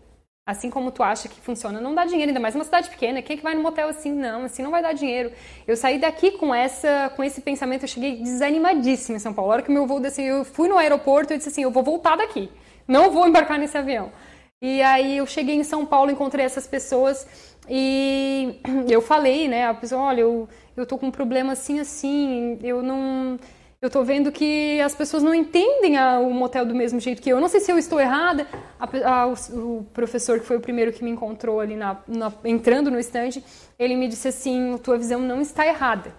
Assim como tu acha que funciona, não dá dinheiro, ainda mais numa cidade pequena. Quem é que vai no motel assim? Não, assim não vai dar dinheiro. Eu saí daqui com essa, com esse pensamento, eu cheguei desanimadíssima em São Paulo. A hora que meu voo desceu, eu fui no aeroporto e disse assim, eu vou voltar daqui. Não vou embarcar nesse avião. E aí eu cheguei em São Paulo, encontrei essas pessoas e eu falei, né, a pessoa, olha, eu, eu tô com um problema assim, assim, eu não eu tô vendo que as pessoas não entendem a, o motel do mesmo jeito que eu. Não sei se eu estou errada. A, a, o, o, professor, que foi o primeiro que me encontrou ali na, na, entrando no estande, ele me disse assim: tua visão não está errada.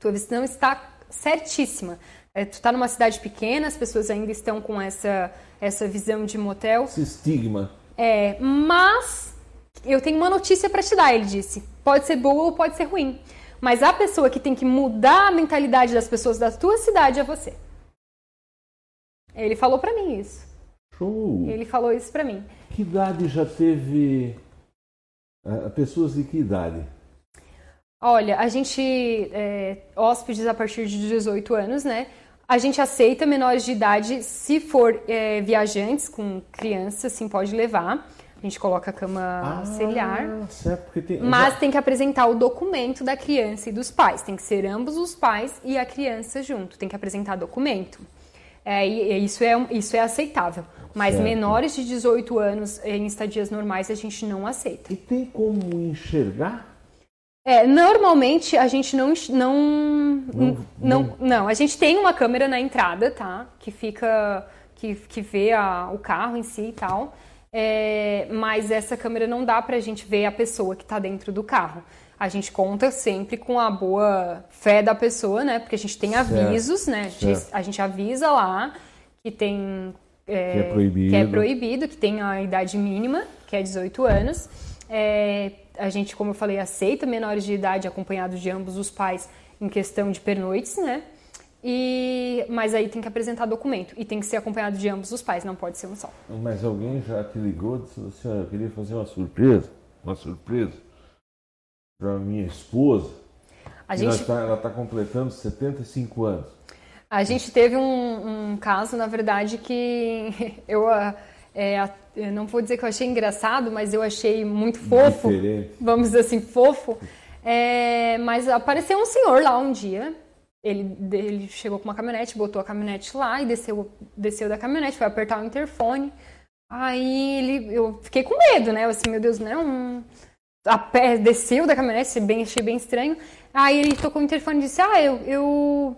Tua visão está certíssima. É, tu está numa cidade pequena, as pessoas ainda estão com essa, essa visão de motel. Esse estigma. É, mas eu tenho uma notícia para te dar, ele disse. Pode ser boa ou pode ser ruim. Mas a pessoa que tem que mudar a mentalidade das pessoas da tua cidade é você. Ele falou para mim isso. Show. Ele falou isso para mim. Que idade já teve uh, pessoas de que idade? Olha, a gente é, hóspedes a partir de 18 anos, né? A gente aceita menores de idade se for é, viajantes com criança, sim, pode levar. A gente coloca a cama ah. Certo, tem... Mas tem que apresentar o documento da criança e dos pais. Tem que ser ambos os pais e a criança junto. Tem que apresentar documento. É, isso, é, isso é aceitável. Mas certo. menores de 18 anos em estadias normais a gente não aceita. E tem como enxergar? É, normalmente a gente não não, não não, não a gente tem uma câmera na entrada, tá? Que fica que, que vê a, o carro em si e tal é, mas essa câmera não dá para a gente ver a pessoa que está dentro do carro. A gente conta sempre com a boa fé da pessoa, né? Porque a gente tem avisos, certo, né? A gente, a gente, avisa lá que tem é, que, é proibido. que é proibido, que tem a idade mínima, que é 18 anos. É, a gente, como eu falei, aceita menores de idade acompanhados de ambos os pais em questão de pernoites, né? E, mas aí tem que apresentar documento e tem que ser acompanhado de ambos os pais, não pode ser um só. Mas alguém já te ligou e disse assim, eu queria fazer uma surpresa, uma surpresa para minha esposa. A gente... Ela está tá completando 75 anos. A gente teve um, um caso, na verdade, que eu, é, eu não vou dizer que eu achei engraçado, mas eu achei muito fofo. Diferente. Vamos dizer assim, fofo. É, mas apareceu um senhor lá um dia ele, ele chegou com uma caminhonete, botou a caminhonete lá e desceu, desceu da caminhonete, foi apertar o interfone. Aí ele, eu fiquei com medo, né? Eu assim, meu Deus, não. A pé, desceu da caminhonete, bem, achei bem estranho. Aí ele tocou o interfone e disse: Ah, eu, eu,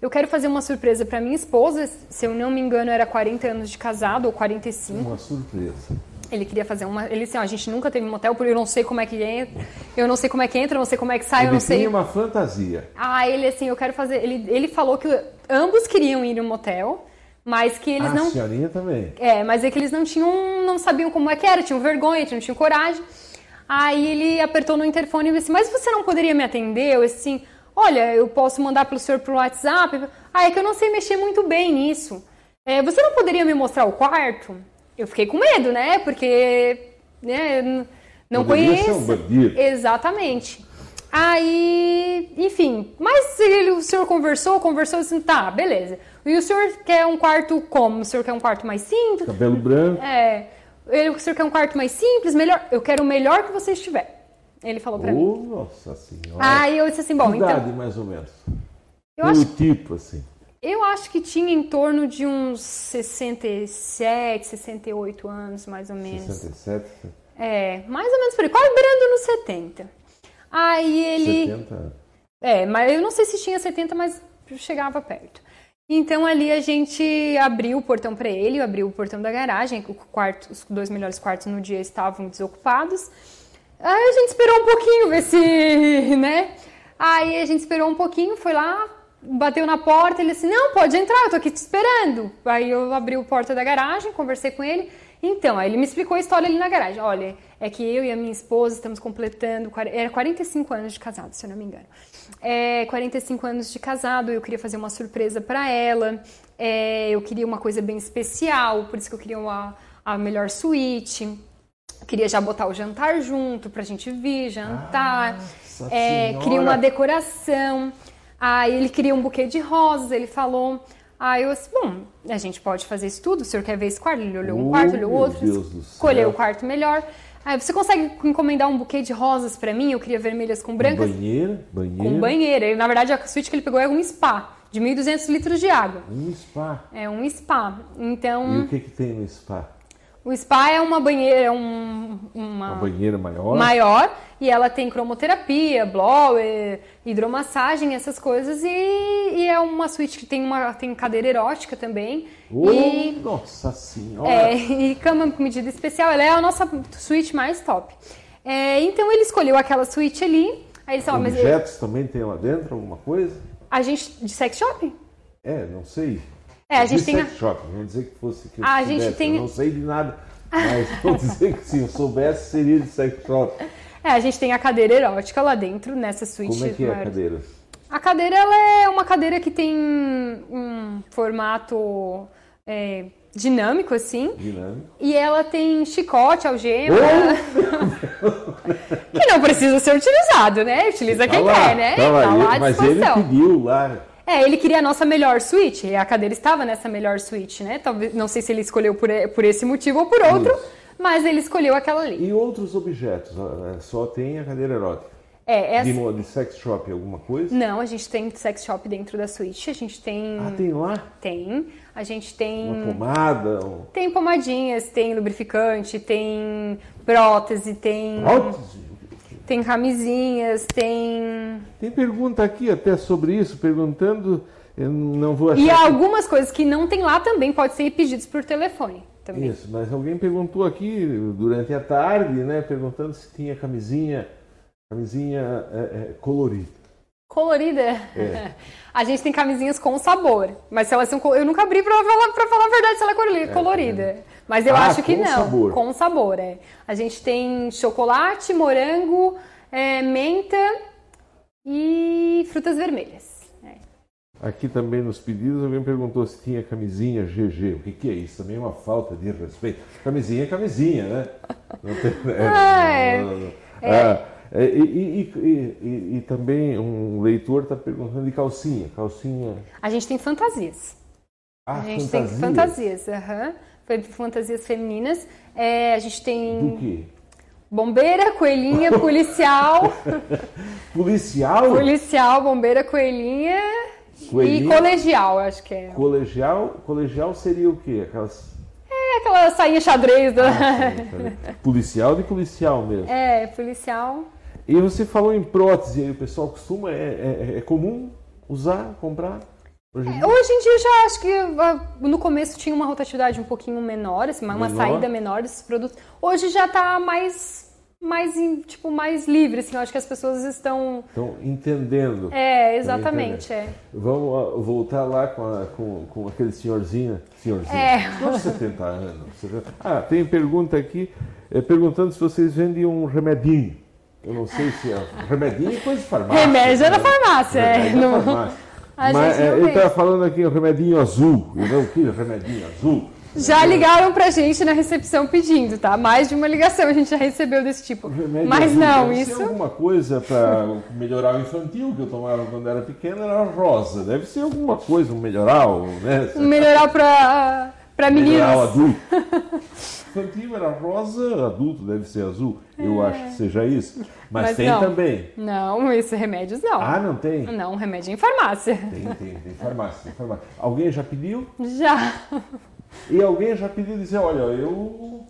eu quero fazer uma surpresa para minha esposa. Se eu não me engano, era 40 anos de casado ou 45. Uma surpresa. Ele queria fazer uma. Ele disse: ah, a gente nunca teve motel, porque eu não sei como é que entra, eu não sei como é que entra, eu não sei como é que sai, ele eu não sei. Ele uma fantasia. Ah, ele assim, eu quero fazer. Ele, ele falou que ambos queriam ir no motel, mas que eles ah, não. A senhorinha também. É, mas é que eles não tinham, não sabiam como é que era, tinham vergonha, não tinham coragem. Aí ele apertou no interfone e disse: Mas você não poderia me atender? Eu disse assim: Olha, eu posso mandar para o senhor por WhatsApp. Ah, é que eu não sei mexer muito bem nisso. É, você não poderia me mostrar o quarto? Eu fiquei com medo, né? Porque né, não Poderia conheço. ser um bandido. Exatamente. Aí, enfim, mas ele, o senhor conversou, conversou assim, tá, beleza. E o senhor quer um quarto como? O senhor quer um quarto mais simples? Cabelo branco. É. Ele, o senhor quer um quarto mais simples, melhor? Eu quero o melhor que você estiver. Ele falou pra mim. Oh, nossa senhora. Aí eu disse assim, bom, que então. idade, mais ou menos? Eu Pelo acho, tipo, assim. Eu acho que tinha em torno de uns 67, 68 anos, mais ou menos. 67, É, mais ou menos por aí, quase beirando nos 70. Aí ele. 70 anos. É, mas eu não sei se tinha 70, mas chegava perto. Então ali a gente abriu o portão para ele, abriu o portão da garagem, o quarto, os dois melhores quartos no dia estavam desocupados. Aí a gente esperou um pouquinho ver se, né? Aí a gente esperou um pouquinho, foi lá, bateu na porta, ele disse: "Não, pode entrar, eu tô aqui te esperando". Aí eu abri a porta da garagem, conversei com ele. Então, aí ele me explicou a história ali na garagem. Olha, é que eu e a minha esposa estamos completando, era 45 anos de casado, se eu não me engano. É, 45 anos de casado, eu queria fazer uma surpresa para ela. É, eu queria uma coisa bem especial, por isso que eu queria uma, a melhor suíte. Eu queria já botar o jantar junto pra gente vir, jantar. Nossa É, queria uma decoração. Aí ele queria um buquê de rosas, ele falou. Aí eu disse, bom, a gente pode fazer isso tudo, o senhor quer ver esse quarto? Ele olhou um Oh, quarto, olhou meu outro, escolheu o quarto melhor. Aí você consegue encomendar um buquê de rosas pra mim? Eu queria vermelhas com brancas. Banheira, banheira. Com banheira. Ele, na verdade, a suíte que ele pegou é um spa, de 1.200 litros de água. Um spa. É um spa. E Então, o que, que tem no spa? O spa é uma banheira, é um, uma, Uma banheira maior? maior e ela tem cromoterapia, blower, hidromassagem, essas coisas e, e é uma suíte que tem uma tem cadeira erótica também Oh, e Nossa senhora! é, e cama com medida especial, ela é a nossa suíte mais top. É, então ele escolheu aquela suíte ali, aí ele ó, mas Objetos também tem lá dentro, alguma coisa? a gente de sex shop? É, não sei. É, a gente tem a- sex shop, vamos dizer que fosse que eu A gente tem- Eu não sei de nada, mas vou dizer que se eu soubesse seria de sex shop. É, a gente tem a cadeira erótica lá dentro nessa suíte. Como é que é a maior. cadeira? A cadeira ela é uma cadeira que tem um formato é, dinâmico, assim. Dinâmico. E ela tem chicote, algema. Oh! que não precisa ser utilizado, né? Utiliza quem Tá lá, quer, né? tá lá. Tá lá à Mas ele disposição. pediu lá. É, ele queria a nossa melhor suíte. A cadeira estava nessa melhor suíte, né? Talvez, não sei se ele escolheu por, por esse motivo ou por outro, Isso. mas ele escolheu aquela ali. E outros objetos? Ah, Só tem a cadeira erótica. É, De, essa... mo- de sex shop, alguma coisa? Não, a gente tem sex shop dentro da suíte. A gente tem. Ah, tem lá? Tem. A gente tem. Uma pomada? Um... Tem pomadinhas, tem lubrificante, tem prótese, tem. Prótese? Tem camisinhas, tem. Tem pergunta aqui até sobre isso, perguntando. Eu não vou achar. E que- algumas coisas que não tem lá também podem ser pedidos por telefone. Também. Isso, mas alguém perguntou aqui durante a tarde, né? Perguntando se tinha camisinha, camisinha é, é, colorida. Colorida. É. A gente tem camisinhas com sabor. Mas se elas são. Eu nunca abri pra falar, pra falar a verdade se ela é colori- colorida. Mas eu Ah, acho que com não. sabor. Com sabor, é. A gente tem chocolate, morango, é, menta e frutas vermelhas. É. Aqui também nos pedidos alguém perguntou se tinha camisinha GG. O que, que é isso? Também é uma falta de respeito. Camisinha é camisinha, né? Não tem- é, Ah, é. Ah, e, e- e- e- também um leitor está perguntando de calcinha. Calcinha. A gente tem fantasias. Ah, A gente fantasia. tem fantasias, aham. Fe- Fantasias femininas. É, a gente tem Do quê? bombeira, coelhinha, policial, Policial? policial, bombeira, coelhinha, Coelhinha? e colegial, acho que é. Colegial? Colegial seria o quê? Aquelas. É aquela sainha xadrez da. policial de policial mesmo. É, policial. E você falou em prótese, aí o pessoal costuma, é, é- é comum usar, comprar? Hoje em dia? Hoje em dia já acho que ah, no começo tinha uma rotatividade um pouquinho menor, assim, uma Menor. saída menor desses produtos. Hoje já tá mais, mais, tipo, mais livre, assim. Eu acho que as pessoas estão... Estão entendendo. É, exatamente, é. Vamos voltar lá com, a, com, com aquele senhorzinho, senhorzinho, É. uns 70 anos. 70. Ah, tem pergunta aqui, é, perguntando se vocês vendem um remedinho. Eu não sei se é remedinho e coisa de farmácia. Remédio é né? farmácia, é. Não- farmácia. A Mas não é, está falando aqui um remedinho azul. Eu não quis remedinho azul. Já ligaram pra gente na recepção pedindo, tá? Mais de uma ligação a gente já recebeu desse tipo. Remédio Mas azul. não, Deve isso... ser alguma coisa para melhorar o infantil que eu tomava quando era pequeno era rosa. Deve ser alguma coisa, um melhoral, né? Melhorar pra, pra Melhoral meninos. adulto. Infantil era rosa, adulto deve ser azul. Eu acho que seja isso. Mas, É. Mas tem não. também. Não, esse remédios não. Ah, não tem? Não, remédio em farmácia. Tem, tem, tem farmácia, tem farmácia. Alguém já pediu? Já. E alguém já pediu dizer, olha, eu.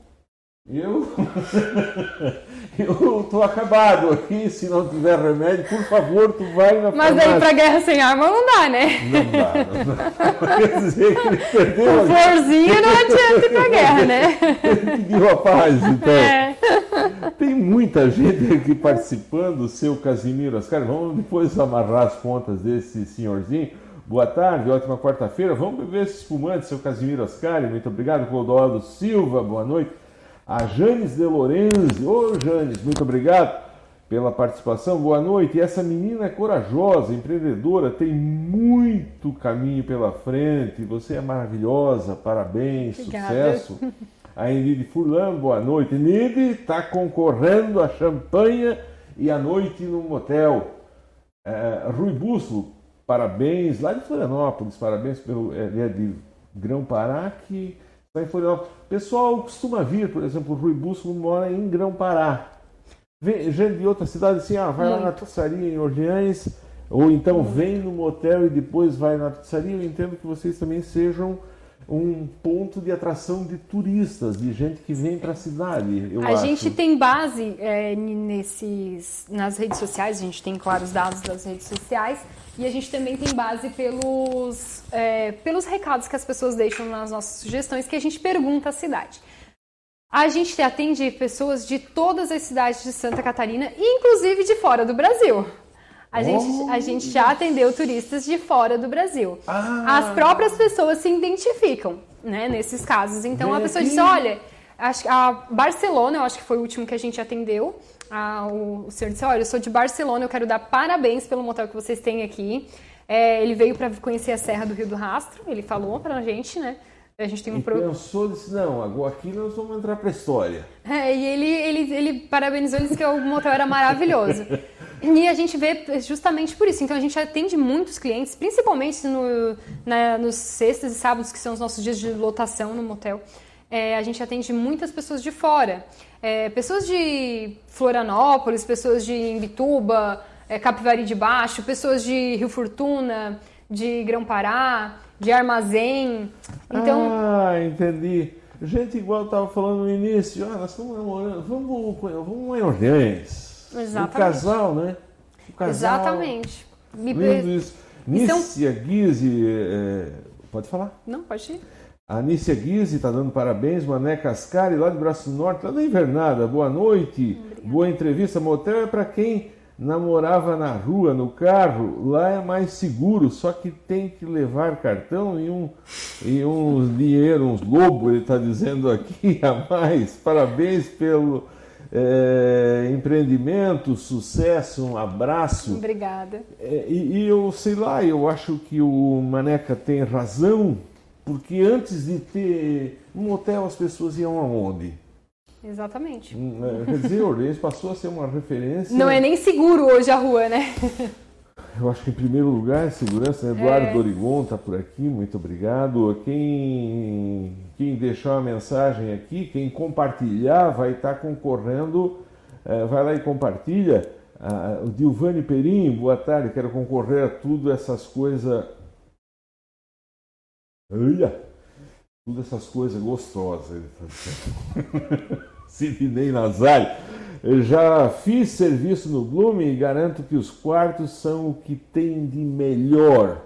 Eu. eu tô acabado aqui, se não tiver remédio, por favor, tu vai na Mas farmácia. daí pra guerra sem arma não dá, né? Não dá, não dá. Quer dizer que ele perdeu não adianta ir pra guerra, né? ele pediu a paz, então. É. Tem muita gente aqui participando, seu Casimiro Ascar. Vamos depois amarrar as pontas desse senhorzinho. Boa tarde, ótima quarta-feira. Vamos beber esse espumante, seu Casimiro Ascari. Muito obrigado, Clodoaldo Silva. Boa noite. A Janes de Lorenzi. Ô, Janes, muito obrigado pela participação. Boa noite. E essa menina é corajosa, empreendedora, tem muito caminho pela frente. Você é maravilhosa. Parabéns, Obrigada. sucesso. A Enide Furlan, boa noite. Enide está concorrendo a champanhe e a noite no motel. É, Rui Bússolo, parabéns. Lá de Florianópolis, parabéns pelo. Ele é de Grão-Pará, que está em Florianópolis. Pessoal costuma vir, por exemplo, o Rui Bússolo mora em Grão-Pará. Vem gente de outra cidade assim, ah, vai lá na Muito. pizzaria em Orleans, ou então vem no motel e depois vai na pizzaria. Eu entendo que vocês também sejam um ponto de atração de turistas, de gente que vem para a cidade. A acho. gente tem base é, nesses, nas redes sociais, a gente tem, claro, os dados das redes sociais, e a gente também tem base pelos, é, pelos recados que as pessoas deixam nas nossas sugestões, que a gente pergunta à cidade. A gente atende pessoas de todas as cidades de Santa Catarina, inclusive de fora do Brasil. A gente, a gente já atendeu turistas de fora do Brasil. Ah. As próprias pessoas se identificam, né, nesses casos. Então a pessoa diz, olha, a Barcelona, eu acho que foi o último que a gente atendeu. Ah, o, o senhor disse, olha, eu sou de Barcelona, eu quero dar parabéns pelo motel que vocês têm aqui. É, ele veio para conhecer a Serra do Rio do Rastro, ele falou pra gente, né? A gente tem um E pro... pensou, disse, não, agora aqui nós vamos entrar para a história. É, e ele, ele, ele parabenizou, ele disse que o motel era maravilhoso. E a gente vê justamente por isso. Então a gente atende muitos clientes, principalmente no, na, nos sextas e sábados, que são os nossos dias de lotação no motel. É, a gente atende muitas pessoas de fora. É, pessoas de Florianópolis, pessoas de Imbituba, é, Capivari de Baixo, pessoas de Rio Fortuna, de Grão-Pará, de Armazém. Então, Ah, entendi. Gente igual eu estava falando no início, ah, nós estamos namorando, vamos, vamos em Orleans. Exatamente. O casal, né? O casal. exatamente. Me- Lindo isso. Então- Nícia Guise, é, pode falar? Não, pode ir. A Nícia Guise está dando parabéns, Mané Cascari, lá de Braço Norte, lá da Invernada. Boa noite, boa entrevista. Motel é para quem namorava na rua, no carro. Lá é mais seguro, só que tem que levar cartão e um e uns dinheiro, uns lobo, ele está dizendo aqui a mais. Parabéns pelo é, empreendimento, sucesso, um abraço. Obrigada. É, e, e eu sei lá, eu acho que o Maneca tem razão, porque antes de ter um hotel as pessoas iam aonde? Exatamente. Hum, é, Quer dizer, Orleans passou a ser uma referência. Não é nem seguro hoje a rua, né? Eu acho que em primeiro lugar, segurança, né? Eduardo É. Dorigon está por aqui, muito obrigado. Quem, quem deixar uma mensagem aqui, quem compartilhar, vai estar concorrendo, eh, vai lá e compartilha. Ah, o Dilvani Perim, boa tarde, quero concorrer a tudo essas coisas. Olha! Tudo essas coisas gostosas. Sidney Nazário. Eu já fiz serviço no Bloom e garanto que os quartos são o que tem de melhor.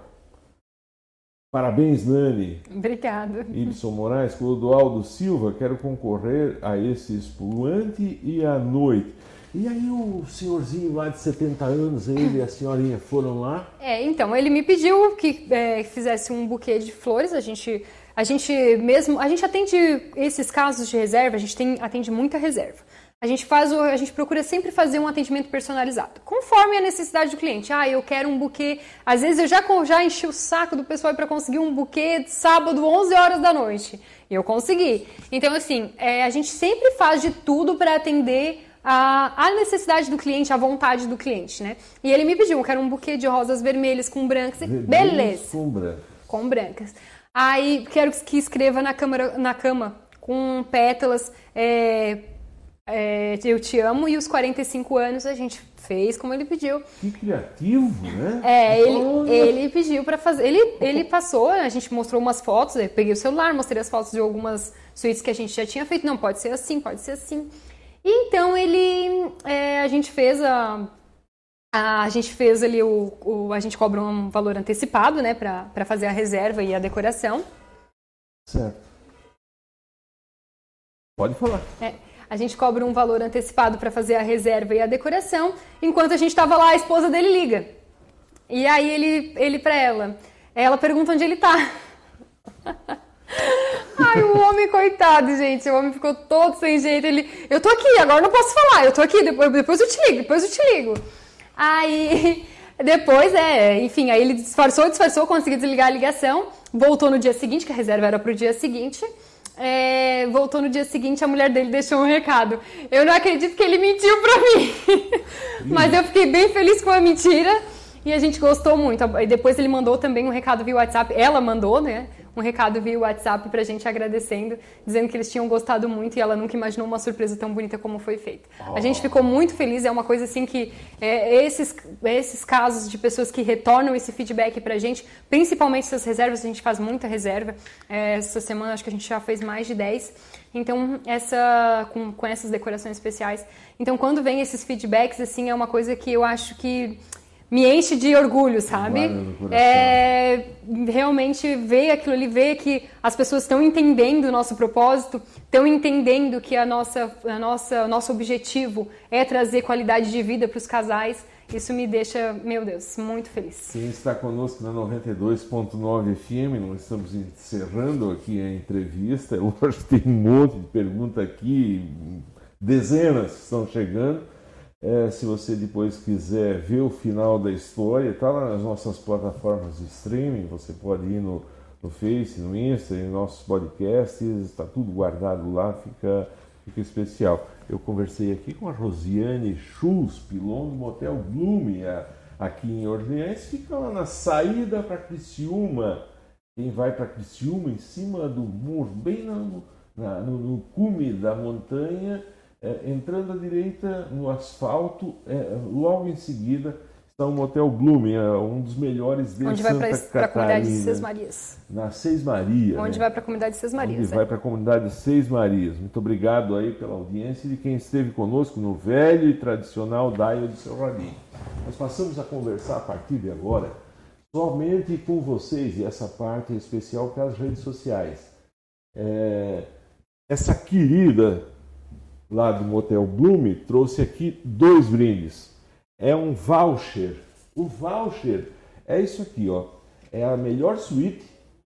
Parabéns, Nani. Obrigada. Ibson Moraes, Clodoaldo Silva, quero concorrer a esse espumante e à noite. E aí o senhorzinho lá de 70 anos, ele e a senhorinha foram lá? É, então, ele me pediu que é, fizesse um buquê de flores, a gente, a gente mesmo, a gente atende esses casos de reserva, a gente tem, atende muita reserva. A gente faz, a gente procura sempre fazer um atendimento personalizado, conforme a necessidade do cliente. Ah, eu quero um buquê. Às vezes eu já, já enchi o saco do pessoal para conseguir um buquê de sábado, 11 horas da noite. Eu consegui. Então, assim, é, a gente sempre faz de tudo para atender a, a, necessidade do cliente, a vontade do cliente, né? E ele me pediu, eu quero um buquê de rosas vermelhas com brancas. Vermelhas Beleza. Com brancas. Com brancas. Aí quero que escreva na, câmara, na cama com pétalas. É, é, eu te amo e os 45 anos a gente fez como ele pediu. Que criativo, né? É, ele, ele pediu para fazer. Ele, ele passou, a gente mostrou umas fotos, eu peguei o celular, mostrei as fotos de algumas suítes que a gente já tinha feito. Não, pode ser assim, pode ser assim. E então ele. É, a gente fez a. A gente fez ali o, o, A gente cobra um valor antecipado, né, para fazer a reserva e a decoração. Certo. Pode falar. É. A gente cobra um valor antecipado para fazer a reserva e a decoração. Enquanto a gente estava lá, a esposa dele liga. E aí ele, ele para ela, ela pergunta onde ele tá. Ai, o homem, coitado, gente. O homem ficou todo sem jeito. Ele, eu tô aqui, agora não posso falar. Eu tô aqui, depois, depois eu te ligo, depois eu te ligo. Aí, depois, é, enfim, aí ele disfarçou, disfarçou, conseguiu desligar a ligação. Voltou no dia seguinte, que a reserva era pro dia seguinte é, voltou no dia seguinte, a mulher dele deixou um recado. Eu não acredito que ele mentiu pra mim. Mas eu fiquei bem feliz com a mentira e a gente gostou muito. E depois ele mandou também um recado via WhatsApp. Ela mandou, né? Um recado via WhatsApp pra gente agradecendo, dizendo que eles tinham gostado muito e ela nunca imaginou uma surpresa tão bonita como foi feita. Oh. A gente ficou muito feliz, é uma coisa assim que é, esses, esses casos de pessoas que retornam esse feedback pra gente, principalmente essas reservas, a gente faz muita reserva. É, essa semana acho que a gente já fez mais de 10. Então, essa com, com essas decorações especiais. Então, quando vem esses feedbacks, assim, é uma coisa que eu acho que me enche de orgulho, sabe? É, realmente ver aquilo ali, ver que as pessoas estão entendendo o nosso propósito, estão entendendo que a nossa, a nossa, o nosso objetivo é trazer qualidade de vida para os casais. Isso me deixa, meu Deus, muito feliz. Quem está conosco na 92.9 FM, nós estamos encerrando aqui a entrevista. Hoje tem um monte de pergunta aqui, dezenas estão chegando. É, se você depois quiser ver o final da história, está lá nas nossas plataformas de streaming. Você pode ir no, no Face, no Insta, em nossos podcasts, está tudo guardado lá, fica, fica especial. Eu conversei aqui com a Rosiane Schulz, pilão do Motel Bloom, aqui em Orleans, fica lá na saída para Criciúma. Quem vai para Criciúma, em cima do muro, bem no, na, no, no cume da montanha, é, entrando à direita no asfalto, é, logo em seguida está o Motel Bloom, é um dos melhores de Onde Santa vai para a comunidade de Seis Marias. Na Seis Marias. Onde né? vai para a comunidade de Seis Marias. Onde é. vai para a comunidade de Seis Marias. Muito obrigado aí pela audiência de quem esteve conosco no velho e tradicional Daio de Seu Jardim. Nós passamos a conversar a partir de agora somente com vocês e essa parte especial para as redes sociais. É, essa querida lá do Motel Bloom, trouxe aqui dois brindes. É um voucher. O voucher é isso aqui, ó. É a melhor suíte.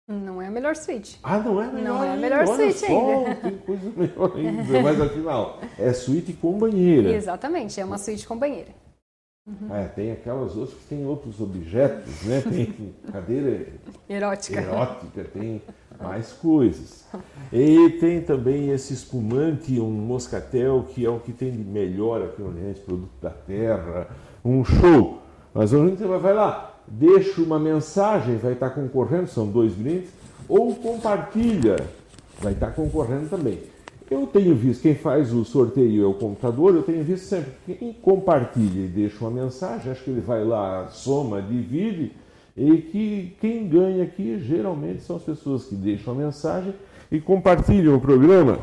Não é a melhor suíte. Ah, não é a melhor Não é a melhor Olha suíte só, ainda. Tem coisa melhor ainda. Mas afinal, é suíte com banheira. Exatamente, é uma suíte com banheira. Uhum. É, tem aquelas outras que tem outros objetos, né? Tem cadeira erótica. erótica, tem mais coisas. E tem também esse espumante, um moscatel, que é o que tem de melhor aqui no Oriente, produto da terra, um show. Mas a gente vai lá, deixa uma mensagem, vai estar concorrendo, são dois brindes, ou compartilha, vai estar concorrendo também. Eu tenho visto, quem faz o sorteio é o computador, eu tenho visto sempre, quem compartilha e deixa uma mensagem, acho que ele vai lá, soma, divide, e que quem ganha aqui geralmente são as pessoas que deixam a mensagem e compartilham o programa.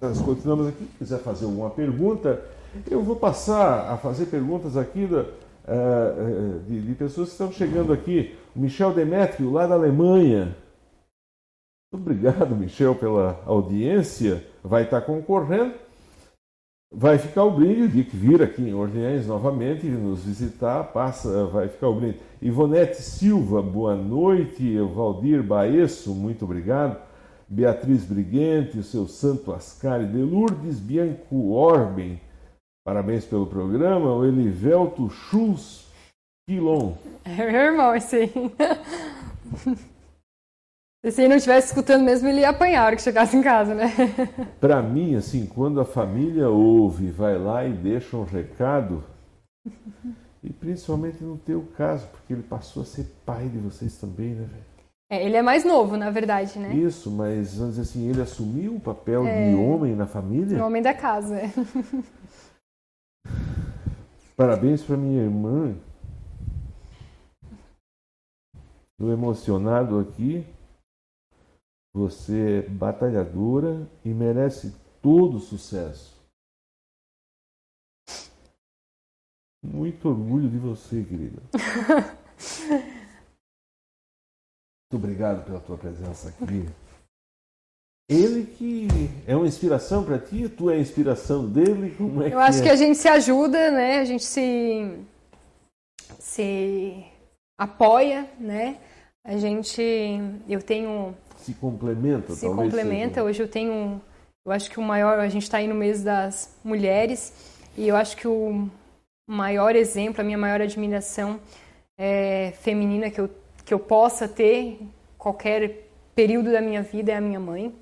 Nós continuamos aqui. Se quiser fazer alguma pergunta, eu vou passar a fazer perguntas aqui da, uh, de, de, pessoas que estão chegando aqui. Michel Demetrio, lá da Alemanha. Obrigado, Michel, pela audiência. Vai estar concorrendo. Vai ficar o brilho de que vir aqui em Orleans novamente nos visitar, passa, vai ficar o brilho. Ivonete Silva, boa noite. Valdir Baesso, muito obrigado. Beatriz Briguente, o seu Santo Ascari de Lourdes Bianco Orben, parabéns pelo programa. O Elivelto Schulz Quilon. É meu irmão, esse aí. Se ele não estivesse escutando mesmo, ele ia apanhar a hora que chegasse em casa, né? Para mim, assim, quando a família ouve, vai lá e deixa um recado, e principalmente no teu caso, porque ele passou a ser pai de vocês também, né, velho? É, ele é mais novo, na verdade, né? Isso, mas vamos dizer assim, ele assumiu o papel é... de homem na família? O homem da casa, é. Parabéns para minha irmã. Estou emocionado aqui. Você é batalhadora e merece todo o sucesso. Muito orgulho de você, querida. Muito obrigado pela tua presença aqui. Ele que é uma inspiração para ti, tu é a inspiração dele, como é Eu acho é? que a gente se ajuda, né? A gente se se apoia, né? A gente eu tenho se complementa, se complementa. Seja. Hoje eu tenho, eu acho que o maior, a gente está aí no mês das mulheres e eu acho que o maior exemplo, a minha maior admiração é, feminina que eu que eu possa ter qualquer período da minha vida é a minha mãe.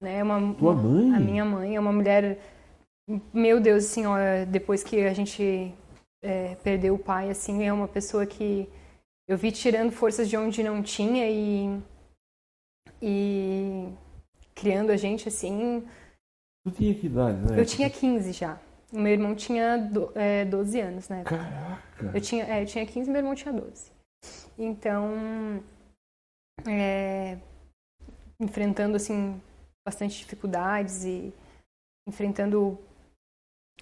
Né? É uma, Tua mãe? A minha mãe é uma mulher, meu Deus, assim, ó, depois que a gente é, perdeu o pai, assim, é uma pessoa que eu vi tirando forças de onde não tinha e, e criando a gente, assim... Tu tinha que idade, né? Eu tinha 15 já. O meu irmão tinha do, é, 12 anos, né? Caraca! Eu tinha, é, eu tinha 15 e meu irmão tinha 12. Então, é, enfrentando assim bastante dificuldades e enfrentando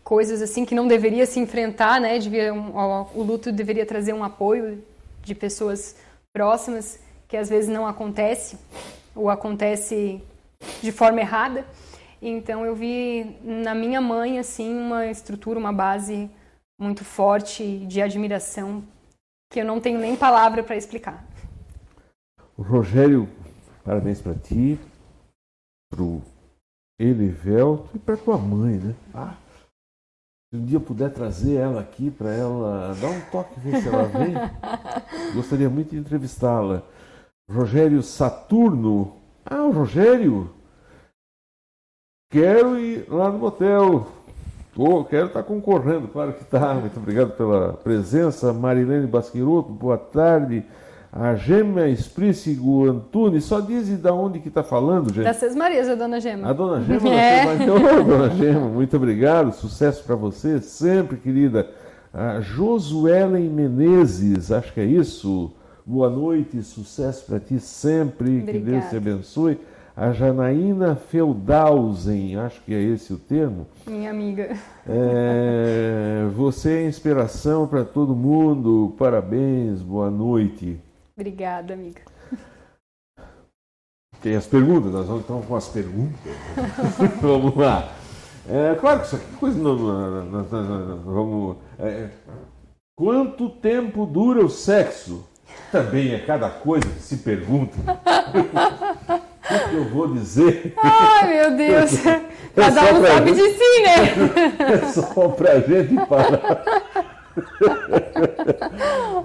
coisas assim que não deveria se enfrentar, né? Devia um, o luto deveria trazer um apoio de pessoas próximas que às vezes não acontece ou acontece de forma errada. Então eu vi na minha mãe assim uma estrutura, uma base muito forte de admiração que eu não tenho nem palavra para explicar. Rogério, parabéns para ti, para o Elivelto e para tua mãe, né? Ah, se um dia puder trazer ela aqui para ela dar um toque, ver se ela vem, gostaria muito de entrevistá-la. Rogério Saturno. Ah, o Rogério! Quero ir lá no motel. Oh, quero estar concorrendo, claro que está. Muito obrigado pela presença. Marilene Basquiroto, boa tarde. A Gema Esprícigo Antunes, só diz de onde que está falando, gente. Das Seis Marias, a dona Gema. A dona Gema é. da Marias. dona Gema, muito obrigado. Sucesso para você, sempre, querida. A Josuelen Menezes, acho que é isso. Boa noite, sucesso para ti sempre. Obrigada. Que Deus te abençoe a Janaína Feudausen, acho que é esse o termo. Minha amiga. É, você é inspiração para todo mundo. Parabéns, boa noite. Obrigada, amiga. Tem as perguntas, nós vamos então com as perguntas. vamos lá. É, claro que isso aqui é coisa. Não, não, não, vamos, é, quanto tempo dura o sexo? Também é cada coisa que se pergunta. O que eu vou dizer? Ai, meu Deus! Cada é um sabe gente... de si, né? É só pra gente parar.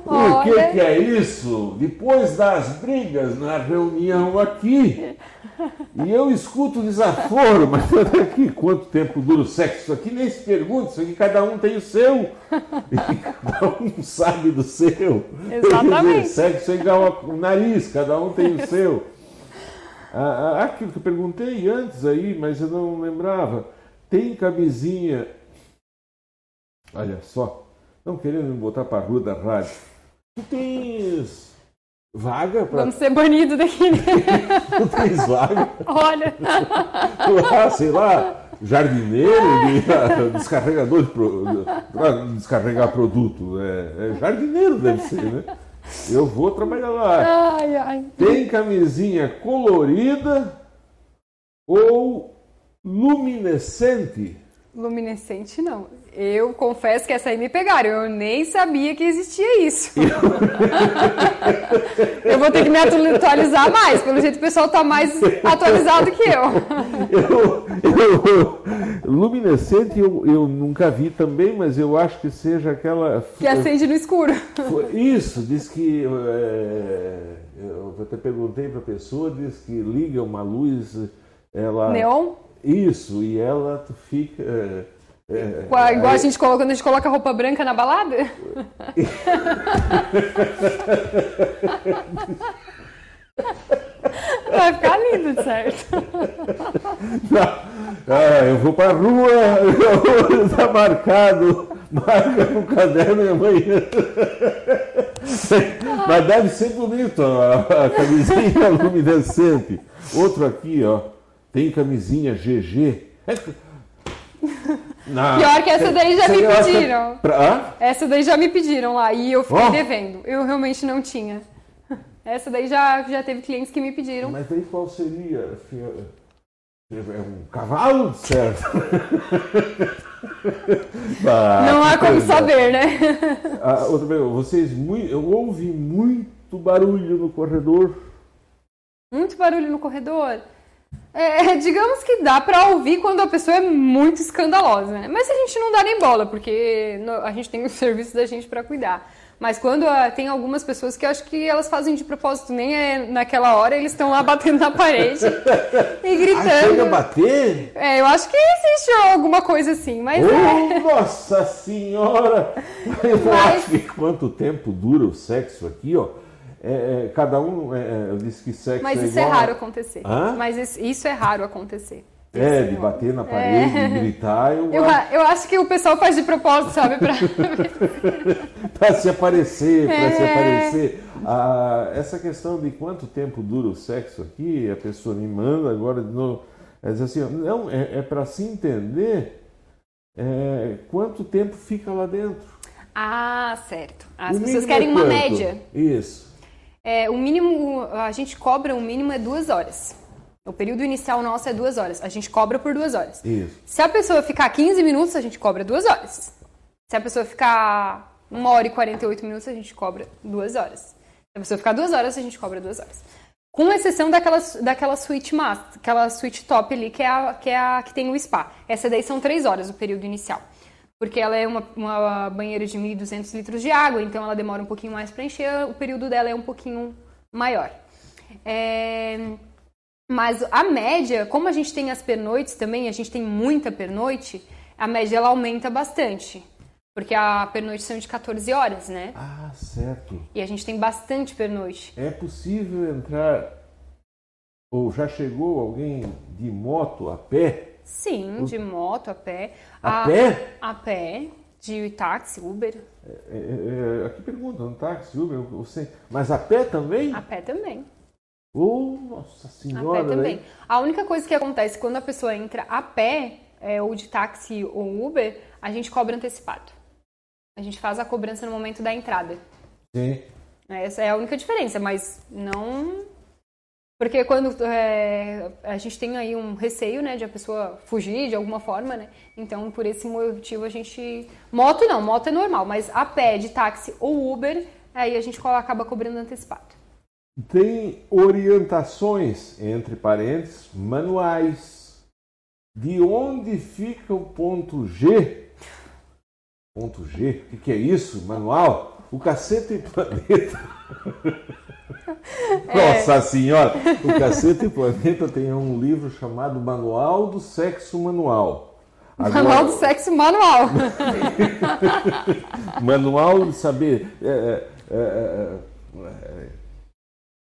o que, que é isso? Depois das brigas na reunião aqui, e eu escuto desaforo, mas aqui, quanto tempo dura o sexo? Isso aqui nem se pergunta, isso aqui cada um tem o seu. E cada um sabe do seu. Exatamente. Dizer, sexo é igual ao nariz, cada um tem o seu. Ah, ah, aquilo que eu perguntei antes aí, mas eu não lembrava. Tem camisinha. Olha só, não querendo me botar para a rua da rádio. Tu tens vaga para. Vamos ser banidos daqui. Né? tens vaga? Olha. ah, sei lá, jardineiro de descarregador de pro, descarregar produto. É, é, jardineiro deve ser, né? Eu vou trabalhar lá. Ai, ai. Tem camisinha colorida ou luminescente? Luminescente não. Eu confesso que essa aí me pegaram. Eu nem sabia que existia isso. eu vou ter que me atualizar mais. Pelo jeito o pessoal está mais atualizado que eu. eu, eu luminescente eu, eu nunca vi também, mas eu acho que seja aquela. Que acende no escuro. Isso, diz que. É, eu até perguntei para a pessoa, diz que liga uma luz. Ela, Neon? Isso, e ela tu fica. É, é, igual a gente coloca, quando a gente coloca roupa branca na balada? Vai ficar lindo, certo? Ah, eu vou pra rua, está marcado, marca no caderno amanhã. Mas deve ser bonito a, a camisinha luminescente. Outro aqui, ó, tem camisinha GG. Não. Pior que essa daí já me pediram. Pra... Essa daí já me pediram lá e eu fiquei oh. devendo. Eu realmente não tinha. Essa daí já, já teve clientes que me pediram. Mas daí qual seria? É um cavalo, certo? não há como saber, né? Ah, outra vez, vocês muito, eu ouvi muito barulho no corredor. Muito barulho no corredor? É, digamos que dá para ouvir quando a pessoa é muito escandalosa, né? Mas a gente não dá nem bola, porque a gente tem o serviço da gente para cuidar. Mas quando uh, tem algumas pessoas que eu acho que elas fazem de propósito, nem é naquela hora, eles estão lá batendo na parede e gritando. Ah, chega a bater? É, eu acho que existe alguma coisa assim, mas. Oh, é... Nossa Senhora! Eu mas... acho que quanto tempo dura o sexo aqui, ó? É, é, cada um é, é disse que sexo Mas é isso é raro acontecer. Hã? Mas isso é raro acontecer. É, de bater na parede, é. de gritar. Eu, eu, acho... eu acho que o pessoal faz de propósito, sabe? Pra, pra se aparecer, para se é. aparecer. Ah, essa questão de quanto tempo dura o sexo aqui, a pessoa me manda agora de novo. É assim, não, é, é para se entender é, quanto tempo fica lá dentro. Ah, certo. As o pessoas querem uma média. Isso. É, o mínimo, a gente cobra o mínimo é duas horas. O período inicial nosso é duas horas. A gente cobra por duas horas. Isso. Se a pessoa ficar 15 minutos, a gente cobra duas horas. Se a pessoa ficar uma hora e 48 minutos, a gente cobra duas horas. Se a pessoa ficar duas horas, a gente cobra duas horas. Com exceção daquela, daquela suíte master, aquela suíte top ali, que é, a, que é a que tem o spa. Essa daí são três horas o período inicial. Porque ela é uma, uma banheira de 1.200 litros de água, então ela demora um pouquinho mais para encher, o período dela é um pouquinho maior. É... Mas a média, como a gente tem as pernoites também, a gente tem muita pernoite, a média ela aumenta bastante. Porque a pernoite são de 14 horas, né? Ah, certo. E a gente tem bastante pernoite. É possível entrar ou já chegou alguém de moto a pé? Sim, de moto, a pé. A, a, pé? A pé, de táxi, Uber. É, é, é, aqui perguntam, táxi, Uber, você... mas a pé também? A pé também. Oh, nossa senhora! A pé também. Né? A única coisa que acontece quando a pessoa entra a pé, é, ou de táxi ou Uber, a gente cobra antecipado. A gente faz a cobrança no momento da entrada. Sim. Essa é a única diferença, mas não. Porque quando é, a gente tem aí um receio, né, de a pessoa fugir de alguma forma, né? Então, por esse motivo, a gente. Moto não, moto é normal, mas a pé, de táxi ou Uber, aí a gente acaba cobrando antecipado tem orientações, entre parênteses, manuais. De onde fica o ponto G? Ponto G? O que, é isso? Manual? O cacete e É. Nossa senhora! O cacete planeta tem um livro chamado Manual do Sexo Manual. Agora... Manual do Sexo Manual. Manual de saber. É, é, é, é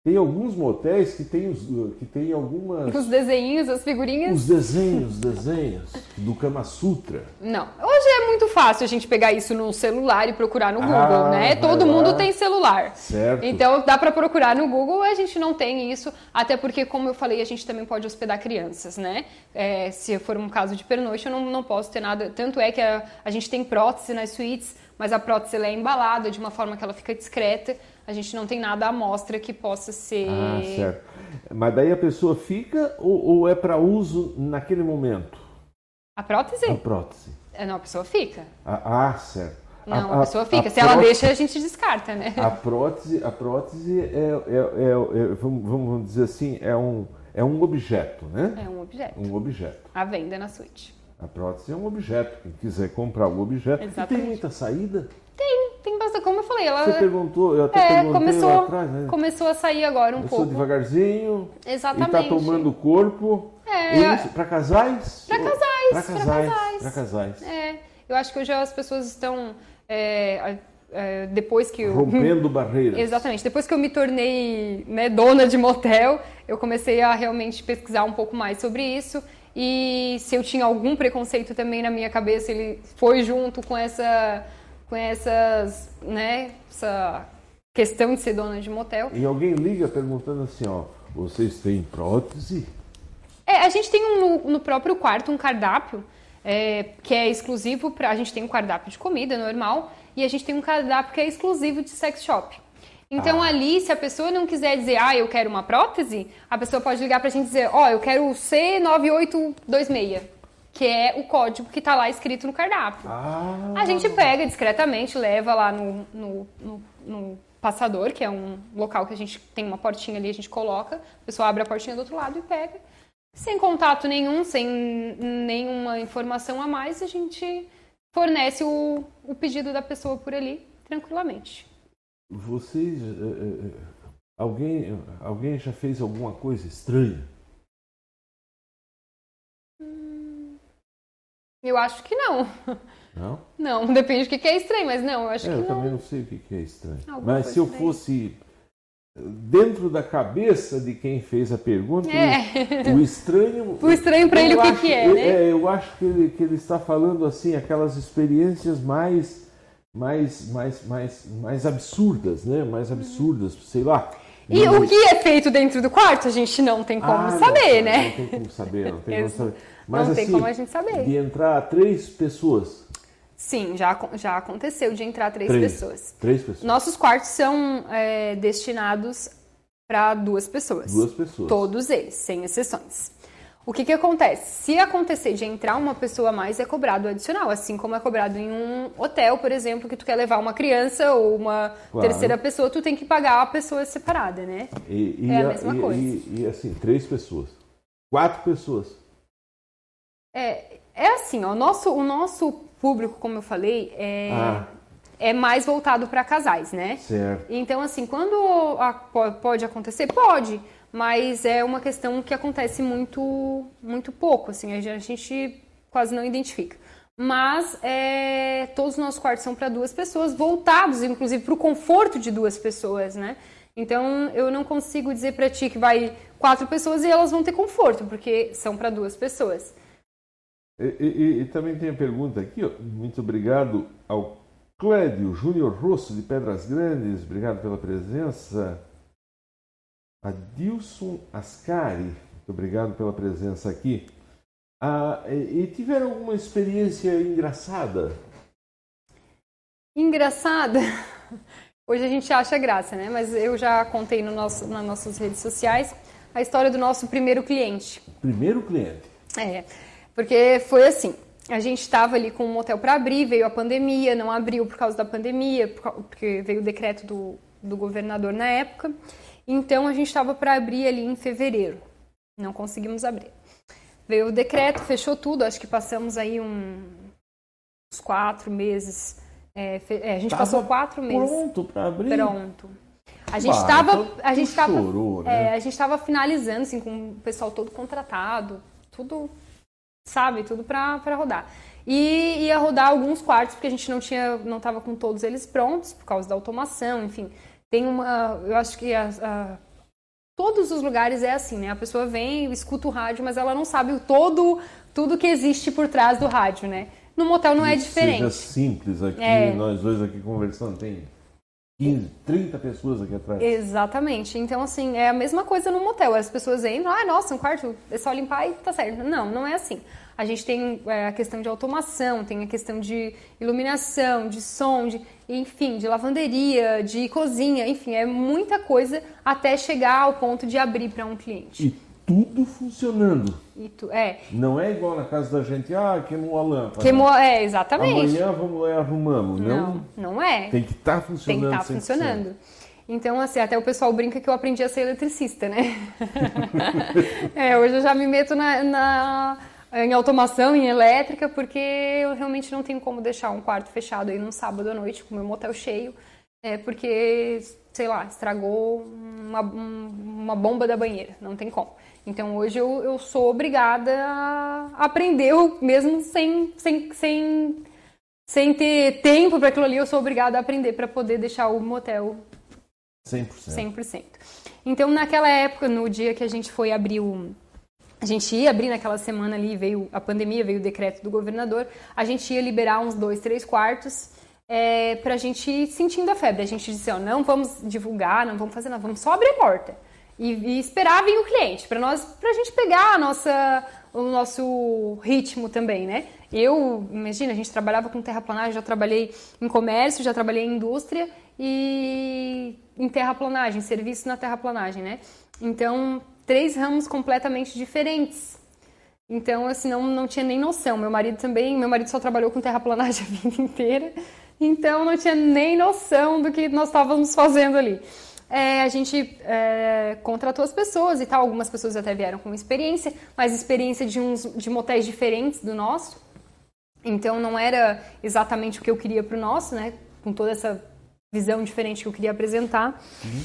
Tem alguns motéis que tem, os, que tem algumas. Os desenhos, as figurinhas. Os desenhos, desenhos do Kama Sutra. Não. Hoje é muito fácil a gente pegar isso no celular e procurar no Google, ah, né? Todo mundo tem celular. Certo. Então dá para procurar no Google, a gente não tem isso, até porque, como eu falei, a gente também pode hospedar crianças, né? É, se for um caso de pernoite, eu não, não posso ter nada. Tanto é que a, a gente tem prótese nas suítes, mas a prótese é embalada de uma forma que ela fica discreta a gente não tem nada à mostra que possa ser. Ah, certo. Mas daí a pessoa fica ou, ou é para uso naquele momento? A prótese? A prótese. É, não, a pessoa fica. Ah, ah certo. Não, a, a pessoa fica. A Se prótese, ela deixa, a gente descarta, né? A prótese, a prótese é, é, é, é vamos, vamos dizer assim, é um, é um objeto, né? É um objeto. Um objeto. A venda na suíte. A prótese é um objeto. Quem quiser comprar o objeto. Exatamente. E tem muita saída? Tem, tem bastante. Como eu falei, ela. Você perguntou, eu até é, perguntei começou, lá atrás, né? Começou a sair agora um começou pouco. devagarzinho. Exatamente. E tá tomando corpo. É. Para casais? Para casais. Para casais. Para casais. É. Eu acho que hoje as pessoas estão. É, é, depois que eu... Rompendo barreiras. Exatamente. Depois que eu me tornei né, dona de motel, eu comecei a realmente pesquisar um pouco mais sobre isso. E se eu tinha algum preconceito também na minha cabeça, ele foi junto com essa com essas, né, essa questão de ser dona de motel. E alguém liga perguntando assim, ó, vocês têm prótese? É, a gente tem um, no, no próprio quarto um cardápio é, que é exclusivo para a gente tem um cardápio de comida normal e a gente tem um cardápio que é exclusivo de sex shop. Então ah. ali, se a pessoa não quiser dizer, ah, eu quero uma prótese, a pessoa pode ligar pra gente e dizer, ó, oh, eu quero C9826, que é o código que tá lá escrito no cardápio. Ah. A gente pega discretamente, leva lá no, no, no, no, passador, que é um local que a gente tem uma portinha ali, a gente coloca, a pessoa abre a portinha do outro lado e pega. Sem contato nenhum, sem nenhuma informação a mais, a gente fornece o, o pedido da pessoa por ali tranquilamente. Vocês. Uh, uh, alguém, alguém já fez alguma coisa estranha? Hum, eu acho que não. Não? Não, depende do que é estranho, mas não, eu acho é, que eu não. Eu também não sei o que é estranho. Alguma mas se eu fosse dentro da cabeça de quem fez a pergunta, é. o estranho. O estranho para ele o que, que é, né? É, eu acho que ele, que ele está falando assim, aquelas experiências mais mais, mais, mais, mais absurdas, né? Mais absurdas, sei lá. E o que é feito dentro do quarto, a gente não tem como ah, saber, não, né? Não tem como saber, não tem como saber. Mas não assim, tem como a gente saber. De entrar três pessoas. Sim, já, já aconteceu de entrar três, três pessoas. Três pessoas. Nossos quartos são é, destinados para duas pessoas. Duas pessoas. Todos eles, sem exceções. O que, que acontece? Se acontecer de entrar uma pessoa a mais, é cobrado adicional, assim como é cobrado em um hotel, por exemplo, que tu quer levar uma criança ou uma claro. terceira pessoa, tu tem que pagar a pessoa separada, né? E, e é a, a mesma e, coisa. E, e, assim, três pessoas, quatro pessoas. É, é assim, ó, o nosso, o nosso público, como eu falei, é, ah. é mais voltado para casais, né? Certo. Então, assim, quando a, pode acontecer, pode mas é uma questão que acontece muito, muito pouco, assim, a gente quase não identifica. Mas é, todos os nossos quartos são para duas pessoas, voltados inclusive para o conforto de duas pessoas, né? Então eu não consigo dizer para ti que vai quatro pessoas e elas vão ter conforto, porque são para duas pessoas. E, e, e, também tem a pergunta aqui, ó. muito obrigado ao Clédio Júnior Rosso de Pedras Grandes, obrigado pela presença. Adilson Ascari, muito obrigado pela presença aqui. Ah, e, tiveram alguma experiência engraçada? Engraçada? Hoje a gente acha graça, né? Mas eu já contei no nosso, nas nossas redes sociais a história do nosso primeiro cliente. Primeiro cliente? É, porque foi assim. A gente estava ali com um motel para abrir, veio a pandemia, não abriu por causa da pandemia, porque veio o decreto do, do governador na época. Então a gente estava para abrir ali em fevereiro. Não conseguimos abrir. Veio o decreto, fechou tudo. Acho que passamos aí um, uns quatro meses. É, é, a gente tava passou quatro meses. Pronto para abrir? Pronto. A gente estava, então a gente estava, né? é, a gente estava finalizando assim com o pessoal todo contratado, tudo, sabe, tudo para rodar. E ia rodar alguns quartos porque a gente não tinha, não estava com todos eles prontos por causa da automação, enfim. Tem uma, eu acho que a, a, todos os lugares é assim, né? A pessoa vem, escuta o rádio, mas ela não sabe todo tudo que existe por trás do rádio, né? No motel não é diferente. Seja simples aqui, é. nós dois aqui conversando, tem 15, 30 pessoas aqui atrás. Exatamente. Então, assim, é a mesma coisa no motel. As pessoas entram, ah, nossa, um quarto, é só limpar e tá certo. Não, não é assim. A gente tem é, a questão de automação, tem a questão de iluminação, de som, de, enfim, de lavanderia, de cozinha, enfim, é muita coisa até chegar ao ponto de abrir para um cliente. E tudo funcionando. Tu, é. Não é igual na casa da gente, ah, queimou a lâmpada. Queimou, é, exatamente. Amanhã vamos lá e arrumamos. Não, não, não é. Tem que estar tá funcionando. Tem que estar tá funcionando. Então, assim, até o pessoal brinca que eu aprendi a ser eletricista, né? é, hoje eu já me meto na, na, em automação, em elétrica, porque eu realmente não tenho como deixar um quarto fechado aí num sábado à noite com o meu motel cheio, é, porque, sei lá, estragou uma, uma bomba da banheira, não tem como. Então hoje eu, eu sou obrigada a aprender, mesmo sem, sem, sem, sem ter tempo para aquilo ali, eu sou obrigada a aprender para poder deixar o motel 100%. 100%. Então naquela época, no dia que a gente foi abrir o. A gente ia abrir naquela semana ali, veio a pandemia, veio o decreto do governador, a gente ia liberar uns dois, três quartos é, para a gente ir sentindo a febre. A gente disse, ó, não vamos divulgar, não vamos fazer nada, vamos só abrir a porta e, e esperar vir o cliente, para nós, para a gente pegar a nossa, o nosso ritmo também, né? Eu, imagina, a gente trabalhava com terraplanagem, já trabalhei em comércio, já trabalhei em indústria e em terraplanagem, serviço na terraplanagem, né? Então, três ramos completamente diferentes. Então, assim, não, não tinha nem noção. Meu marido também, meu marido só trabalhou com terraplanagem a vida inteira, então não tinha nem noção do que nós estávamos fazendo ali é, a gente é, contratou as pessoas e tal. Algumas pessoas até vieram com experiência, mas experiência de uns de motéis diferentes do nosso. Então não era exatamente o que eu queria para o nosso, né? Com toda essa visão diferente que eu queria apresentar. Uhum.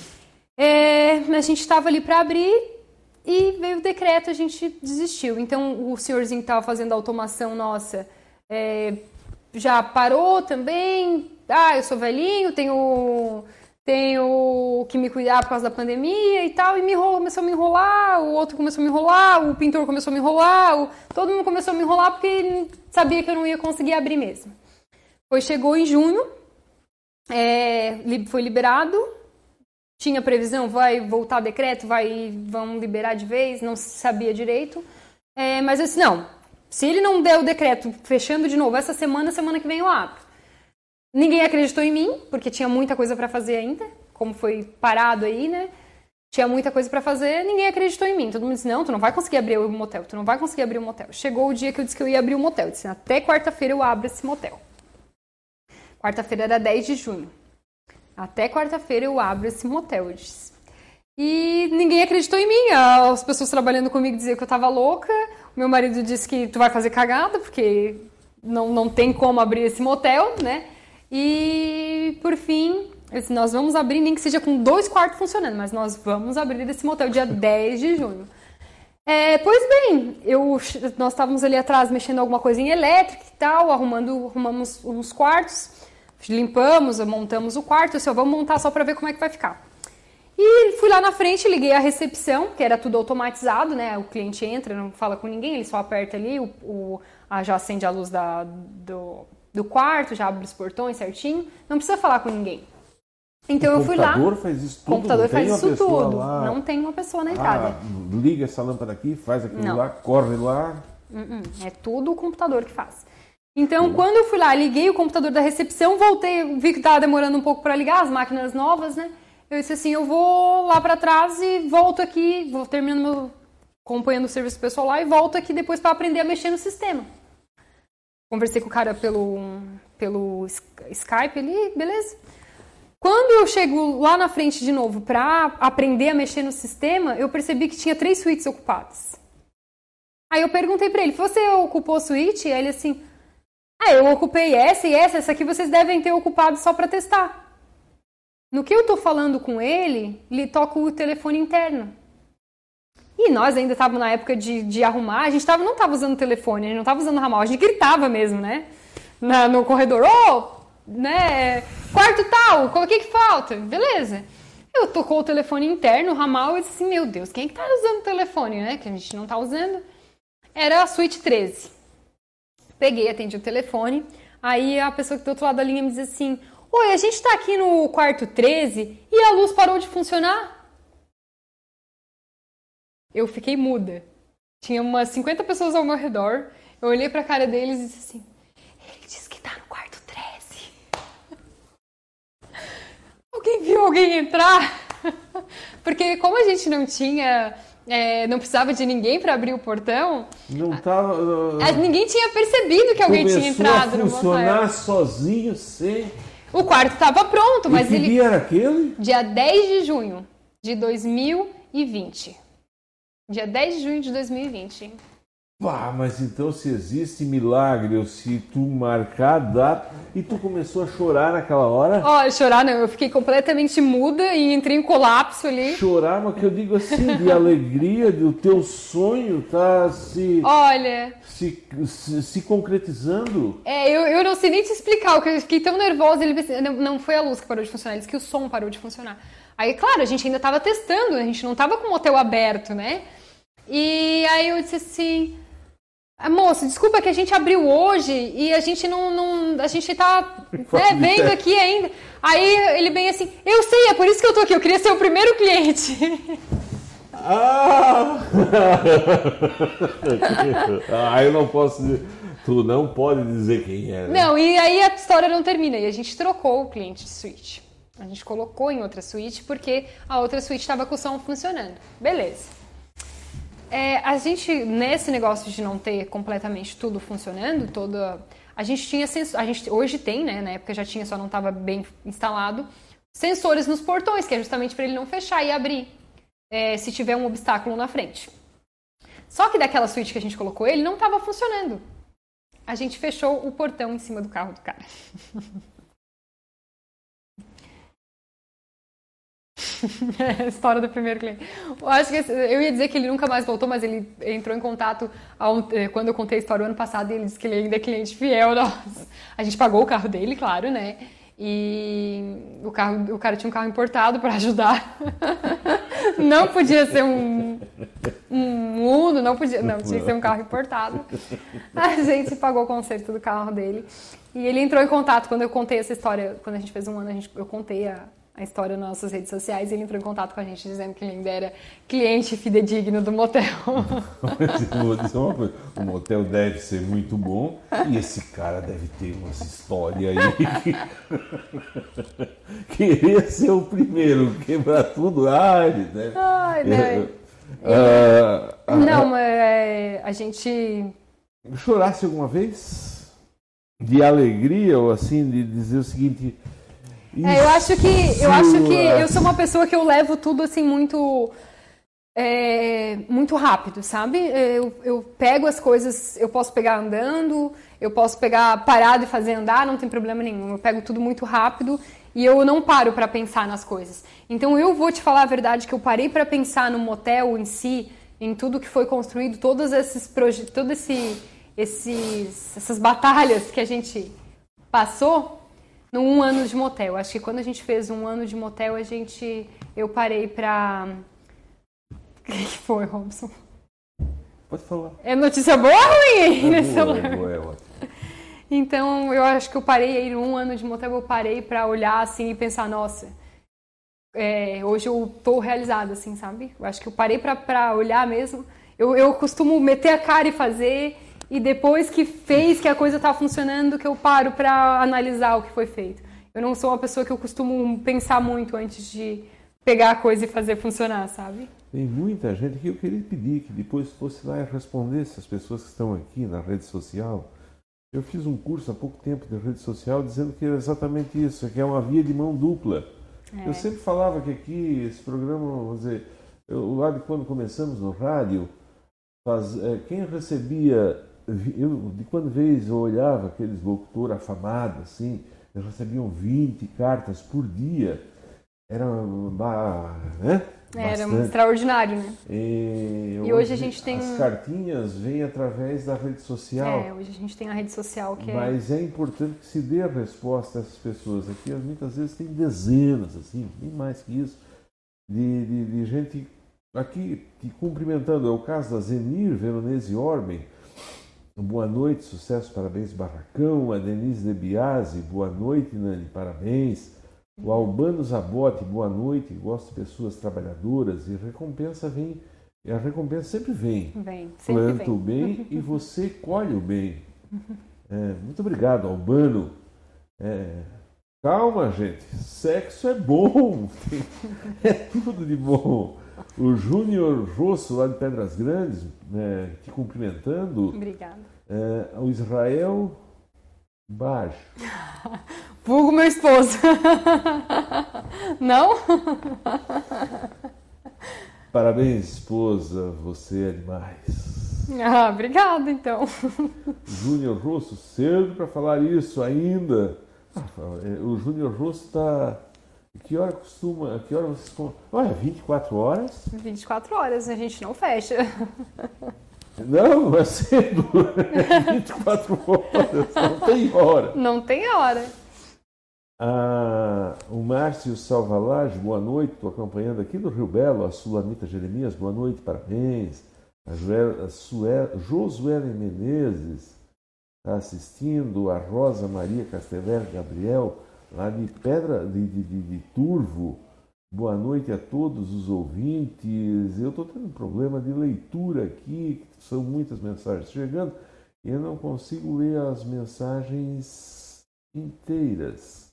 É, a gente estava ali para abrir e veio o decreto, a gente desistiu. Então o senhorzinho que estava fazendo a automação nossa é, já parou também. Ah, eu sou velhinho, tenho tenho que me cuidar por causa da pandemia e tal, e me enrolou, começou a me enrolar, o outro começou a me enrolar, o pintor começou a me enrolar, o... todo mundo começou a me enrolar porque sabia que eu não ia conseguir abrir mesmo. Pois chegou em junho, é, foi liberado, tinha previsão, vai voltar decreto, vai, vão liberar de vez, não sabia direito, é, mas eu disse, não, se ele não der o decreto fechando de novo essa semana, semana que vem eu abro. Ninguém acreditou em mim, porque tinha muita coisa para fazer ainda, como foi parado aí, né? Tinha muita coisa para fazer, ninguém acreditou em mim. Todo mundo disse: "Não, tu não vai conseguir abrir o motel, tu não vai conseguir abrir o motel". Chegou o dia que eu disse que eu ia abrir o motel, eu disse: "Até quarta-feira eu abro esse motel". Quarta-feira era 10 de junho. Até quarta-feira eu abro esse motel, eu disse. E ninguém acreditou em mim. As pessoas trabalhando comigo diziam que eu tava louca. O meu marido disse que tu vai fazer cagada, porque não, não tem como abrir esse motel, né? E, por fim, disse, nós vamos abrir, nem que seja com dois quartos funcionando, mas nós vamos abrir esse motel dia 10 de junho. É, pois bem, eu, nós estávamos ali atrás mexendo alguma coisinha elétrica e tal, arrumando, arrumamos uns quartos, limpamos, montamos o quarto, eu disse, vamos montar só para ver como é que vai ficar. E fui lá na frente, liguei a recepção, que era tudo automatizado, né? O cliente entra, não fala com ninguém, ele só aperta ali, o, o a, já acende a luz da, do, do quarto, já abre os portões certinho, não precisa falar com ninguém. Então o eu fui lá. O computador faz isso tudo. O computador faz isso tudo. Lá. Não tem uma pessoa na entrada. Ah, liga essa lâmpada aqui, faz aquilo não. lá, corre lá. Uh -uh. É tudo o computador que faz. Então, quando eu fui lá, liguei o computador da recepção, voltei, vi que estava demorando um pouco para ligar as máquinas novas, né? Eu disse assim, eu vou lá para trás e volto aqui, vou terminando meu acompanhando o serviço pessoal lá e volto aqui depois para aprender a mexer no sistema. Conversei com o cara pelo, pelo Skype ali, beleza. Quando eu chego lá na frente de novo para aprender a mexer no sistema, eu percebi que tinha três suítes ocupadas. Aí eu perguntei para ele: você ocupou a suíte? Aí ele assim: ah, eu ocupei essa e essa, essa aqui vocês devem ter ocupado só para testar. No que eu tô falando com ele, ele toca o telefone interno. E nós ainda estávamos na época de, de arrumar, a gente tava, não estava usando telefone, a gente não estava usando ramal, a gente gritava mesmo, né? Na, no corredor, ô, oh, né, quarto tal, o que que falta? Beleza. Eu tocou o telefone interno, o ramal, e disse assim, meu Deus, quem é que tá usando o telefone, né? Que a gente não tá usando. Era a suíte 13. Peguei, atendi o telefone. Aí a pessoa que do outro lado da linha me diz assim: Oi, a gente tá aqui no quarto 13 e a luz parou de funcionar. Eu fiquei muda. Tinha umas 50 pessoas ao meu redor. Eu olhei pra cara deles e disse assim: Ele disse que tá no quarto 13. alguém viu alguém entrar? Porque como a gente não tinha é, não precisava de ninguém para abrir o portão. Não tava. Uh, ninguém tinha percebido que alguém tinha entrado a funcionar sozinho sem. O quarto estava pronto, mas e que ele. dia era aquele? Dia 10 de junho de 2020. Dia 10 de junho de 2020. Pá, mas então se existe milagre ou se tu marcar a data e tu começou a chorar naquela hora? Ó, oh, chorar não, eu fiquei completamente muda e entrei em colapso ali. Chorar, mas que eu digo assim, de alegria, do teu sonho tá se... Olha... Se, se, se, concretizando. É, eu, eu não sei nem te explicar, porque eu fiquei tão nervosa, ele não, não foi a luz que parou de funcionar, ele disse que o som parou de funcionar. Aí, claro, a gente ainda tava testando, a gente não tava com o hotel aberto, né? E aí eu disse assim... Ah, moço, desculpa que a gente abriu hoje e a gente não. não a gente tá né, vendo aqui ainda. Aí ele bem assim, eu sei, é por isso que eu tô aqui, eu queria ser o primeiro cliente. Ah! ah, eu não posso dizer. Tu não pode dizer quem é. Né? Não, e aí a história não termina. E a gente trocou o cliente de suíte. A gente colocou em outra suíte porque a outra suíte estava com o som funcionando. Beleza. É, a gente, nesse negócio de não ter completamente tudo funcionando, toda. A gente tinha a gente hoje tem, né? Na época já tinha, só não estava bem instalado, sensores nos portões, que é justamente para ele não fechar e abrir é, se tiver um obstáculo na frente. Só que daquela suíte que a gente colocou, ele não estava funcionando. A gente fechou o portão em cima do carro do cara. História do primeiro cliente. Eu acho que eu ia dizer que ele nunca mais voltou, mas ele entrou em contato eh, quando eu contei a história o ano passado e ele disse que ele ainda é cliente fiel. Nossa. A gente pagou o carro dele, claro, né? E o, carro, o cara tinha um carro importado para ajudar. Não podia ser um, um Uno, não podia, não, tinha que ser um carro importado. A gente pagou o conserto do carro dele. E ele entrou em contato quando eu contei essa história, quando a gente fez um ano, a gente, eu contei a, a história nas nossas redes sociais e ele entrou em contato com a gente dizendo que ele ainda era cliente fidedigno do motel. Vou dizer uma coisa, o motel deve ser muito bom e esse cara deve ter umas histórias aí. Querer ser o primeiro, quebrar tudo, ai, né? Ai, né? Ah, ah, não, mas é, a gente. Chorasse alguma vez? De alegria ou assim, de dizer o seguinte é, eu acho que eu acho que eu sou uma pessoa que eu levo tudo assim muito é, muito rápido, sabe? Eu, eu pego as coisas, eu posso pegar andando, eu posso pegar parado e fazer andar, não tem problema nenhum. Eu pego tudo muito rápido e eu não paro para pensar nas coisas. Então eu vou te falar a verdade que eu parei para pensar no motel em si, em tudo que foi construído, todos esses projetos, todo esse esses essas batalhas que a gente passou no um ano de motel. Acho que quando a gente fez um ano de motel, a gente. Eu parei pra. O que foi, Robson? Pode falar. É notícia boa ou ruim é boa, é boa, é ótimo. Então, eu acho que eu parei aí um ano de motel, eu parei pra olhar assim e pensar, nossa, é, hoje eu tô realizada, assim, sabe? Eu acho que eu parei pra, pra olhar mesmo. Eu, eu costumo meter a cara e fazer e depois que fez que a coisa está funcionando que eu paro para analisar o que foi feito. Eu não sou uma pessoa que eu costumo pensar muito antes de pegar a coisa e fazer funcionar, sabe? Tem muita gente que eu queria pedir que depois fosse lá e respondesse as pessoas que estão aqui na rede social. Eu fiz um curso há pouco tempo de rede social dizendo que é exatamente isso, que é uma via de mão dupla. É. Eu sempre falava que aqui esse programa, vamos dizer, eu, lá de quando começamos no rádio, faz, é, quem recebia eu, de quando vez eu olhava aqueles locutores afamados, assim, eles recebiam 20 cartas por dia. Era, né? Era um extraordinário, né? E, e hoje, hoje, a gente tem. As cartinhas vêm através da rede social. É, hoje a gente tem a rede social que Mas é... é importante que se dê a resposta a essas pessoas aqui. Muitas vezes tem dezenas, assim, nem mais que isso, de, de, de gente aqui te cumprimentando. É o caso da Zenir Veronese Orben. Boa noite, sucesso, parabéns, Barracão. A Denise De Biasi, boa noite, Nani, parabéns. O Albano Zabote, boa noite. Gosto de pessoas trabalhadoras e recompensa vem. A recompensa sempre vem. Vem, sempre Planta o bem e você colhe o bem. É, muito obrigado, Albano. É, calma, gente. Sexo é bom. É tudo de bom. O Júnior Rosso, lá de Pedras Grandes, né, te cumprimentando. Obrigada. É, o Israel Baixo. Vulgo meu esposo. Não? Parabéns, esposa. Você é demais. Ah, obrigada, então. Júnior Rosso, cedo para falar isso ainda. Ah, O Júnior Rosso está. Que hora costuma. Que hora vocês. Olha, 24 horas? 24 horas, a gente não fecha. Não, é cedo. É 24 horas, não tem hora. Não tem hora. Ah, o Márcio Salvalage, boa noite. Estou acompanhando aqui do Rio Belo. A Sulamita Jeremias, boa noite, parabéns. A, Joel, a Sue- Josuelen Menezes está assistindo. A Rosa Maria Casteller Gabriel, lá de Pedra de, de, de- de Turvo. Boa noite a todos os ouvintes. Eu estou tendo um problema de leitura aqui, são muitas mensagens chegando e eu não consigo ler as mensagens inteiras.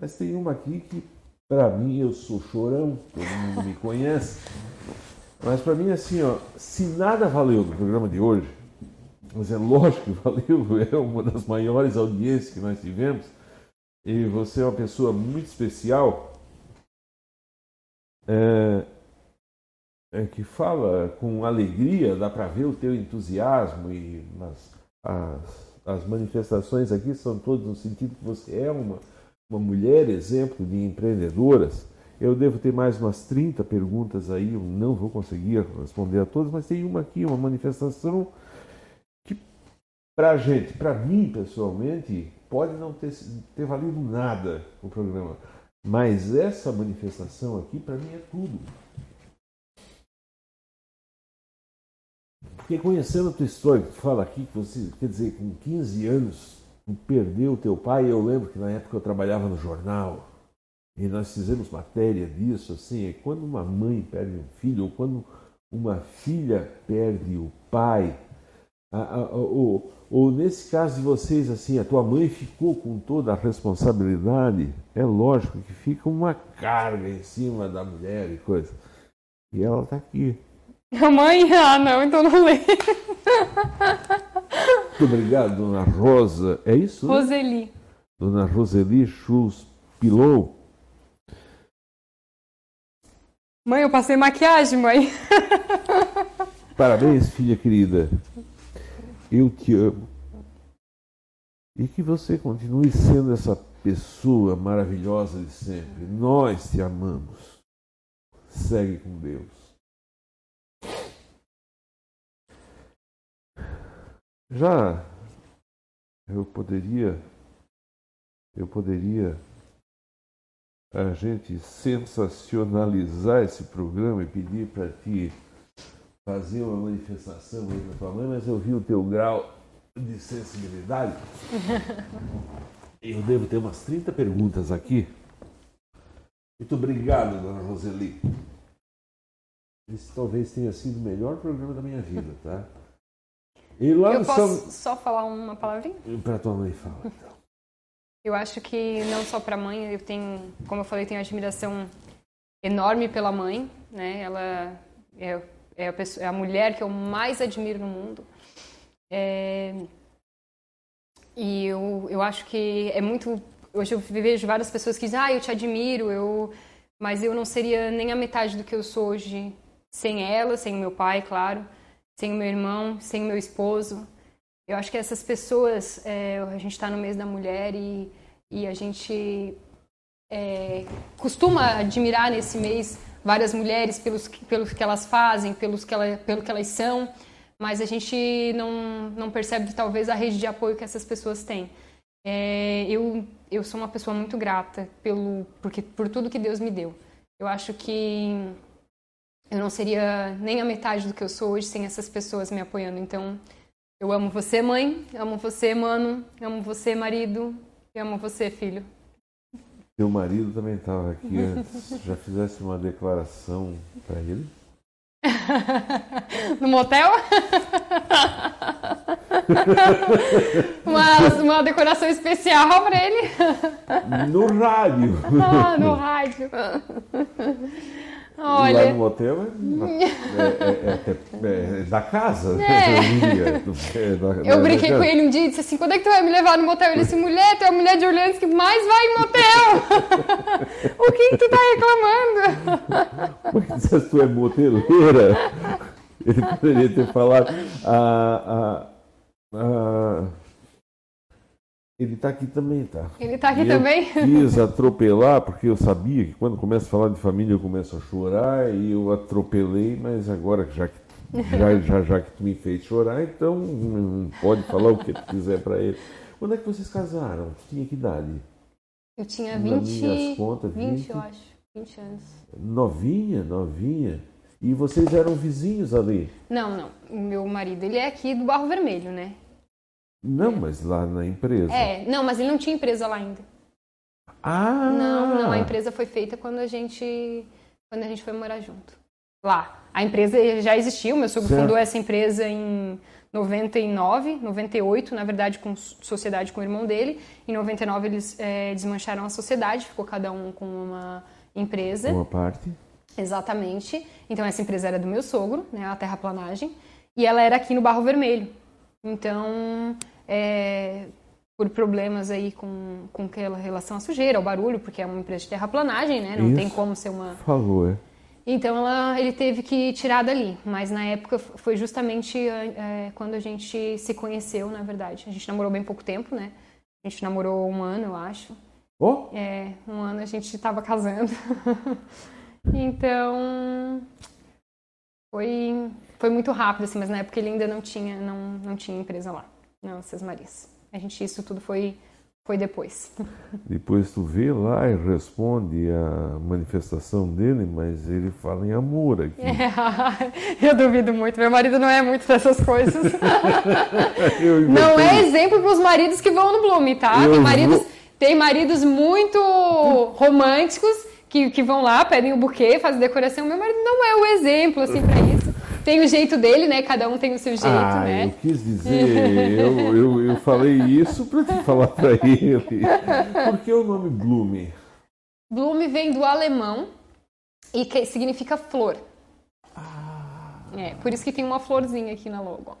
Mas tem uma aqui que, para mim, eu sou chorão, todo mundo me conhece. Mas para mim, assim, ó, se nada valeu do programa de hoje, mas é lógico que valeu, é uma das maiores audiências que nós tivemos, e você é uma pessoa muito especial, é, é que fala com alegria, dá para ver o teu entusiasmo e as, as, as manifestações aqui são todas no sentido que você é uma, uma mulher exemplo de empreendedoras. Eu devo ter mais umas 30 perguntas aí, eu não vou conseguir responder a todas, mas tem uma aqui, uma manifestação que, para a gente, para mim pessoalmente, pode não ter, ter valido nada o programa, mas essa manifestação aqui, para mim, é tudo. Porque conhecendo a tua história, tu fala aqui, que você, quer dizer, com 15 anos, tu perdeu o teu pai, eu lembro que na época eu trabalhava no jornal, e nós fizemos matéria disso, assim, é quando uma mãe perde um filho, ou quando uma filha perde o pai, ou, ou nesse caso de vocês, assim, a tua mãe ficou com toda a responsabilidade, é lógico que fica uma carga em cima da mulher e coisa. E ela está aqui. Mãe? Ah, não, então não lê. Muito obrigado, dona Rosa. É isso? né? Roseli. Dona Roseli Schultz Pilou. Mãe, eu passei maquiagem, mãe. Parabéns, filha querida. Eu te amo. E que você continue sendo essa pessoa maravilhosa de sempre. Nós te amamos. Segue com Deus. Já eu poderia eu poderia a gente sensacionalizar esse programa e pedir para ti fazer uma manifestação aí na tua mãe, mas eu vi o teu grau de sensibilidade. Eu devo ter umas 30 perguntas aqui. Muito obrigado, dona Roseli. Esse talvez tenha sido o melhor programa da minha vida, tá? E lá Eu no posso São... só falar uma palavrinha? Para tua mãe fala, então. Eu acho que não só para a mãe, eu tenho, como eu falei, tenho admiração enorme pela mãe, né? Ela é, é, a, pessoa, é a mulher que eu mais admiro no mundo. É, e eu, eu acho que é muito. Hoje eu vejo várias pessoas que dizem, ah, eu te admiro, eu, mas eu não seria nem a metade do que eu sou hoje sem ela, sem o meu pai, claro, sem o meu irmão, sem o meu esposo. Eu acho que essas pessoas, é, a gente está no mês da mulher e, e a gente é, costuma admirar nesse mês várias mulheres pelos, pelos que elas fazem, pelos que ela, pelo que elas são, mas a gente não, não percebe talvez a rede de apoio que essas pessoas têm. É, eu, eu sou uma pessoa muito grata pelo, porque, por tudo que Deus me deu. Eu Eu acho que eu não seria nem a metade do que eu sou hoje sem essas pessoas me apoiando. Então, eu amo você, mãe, amo você, mano, amo você, marido, e amo você, filho. Teu marido também estava aqui antes. Já fizesse uma declaração para ele? no motel? uma, uma decoração especial para ele? No rádio. Ah, no rádio. Olha. Lá no motel é, é, é, é da casa. É. Eu brinquei com ele um dia e disse assim: quando é que tu vai me levar no motel? Ele disse: mulher, tu é a mulher de Orleans que mais vai em motel. o que, que tu tá reclamando? Porque se tu é moteleira, ele poderia ter falado. Ah, ah, ah, ele está aqui também, tá? Ele está aqui e também? Eu quis atropelar, porque eu sabia que quando começa a falar de família eu começo a chorar, e eu atropelei, mas agora já que, já, já, já que tu me fez chorar, então pode falar o que tu quiser para ele. Quando é que vocês casaram? Tu tinha que idade? Eu tinha 20, minhas contas, 20, 20, eu acho. 20 anos. Novinha, novinha. E vocês eram vizinhos ali? Não, não. O meu marido, ele é aqui do Barro Vermelho, né? Não, mas lá na empresa. É, não, mas ele não tinha empresa lá ainda. Ah! Não, não, a empresa foi feita quando a gente quando a gente foi morar junto. Lá. A empresa já existia, o meu sogro certo. fundou essa empresa em 99, 98, na verdade com sociedade com o irmão dele. Em 99 eles é, desmancharam a sociedade, ficou cada um com uma empresa. Uma parte. Exatamente. Então essa empresa era do meu sogro, né, a terraplanagem, e ela era aqui no Barro Vermelho. Então, é, por problemas aí com, com aquela relação à sujeira, ao barulho, porque é uma empresa de terraplanagem, né? Não Isso. tem como ser uma. Falou, é. Então ela, ele teve que tirar dali, mas na época foi justamente é, quando a gente se conheceu, na verdade. A gente namorou bem pouco tempo, né? A gente namorou um ano, eu acho. Oh? É, um ano a gente estava casando. então foi, foi muito rápido, assim, mas na época ele ainda não tinha, não, não tinha empresa lá. Não, Essas Marias. A gente, isso tudo foi, foi depois. Depois tu vê lá e responde a manifestação dele, mas ele fala em amor aqui. É, eu duvido muito. Meu marido não é muito dessas coisas. não é exemplo para os maridos que vão no Bloom, tá? tem maridos, vou... tem maridos muito românticos que, que vão lá, pedem o buquê, fazem decoração. Meu marido não é o exemplo, assim, para isso tem o jeito dele, né? Cada um tem o seu jeito, ah, né? Eu quis dizer, eu, eu, eu falei isso para te falar para ele. Por que o nome Blume? Blume vem do alemão e que significa flor. Ah. É, por isso que tem uma florzinha aqui na logo.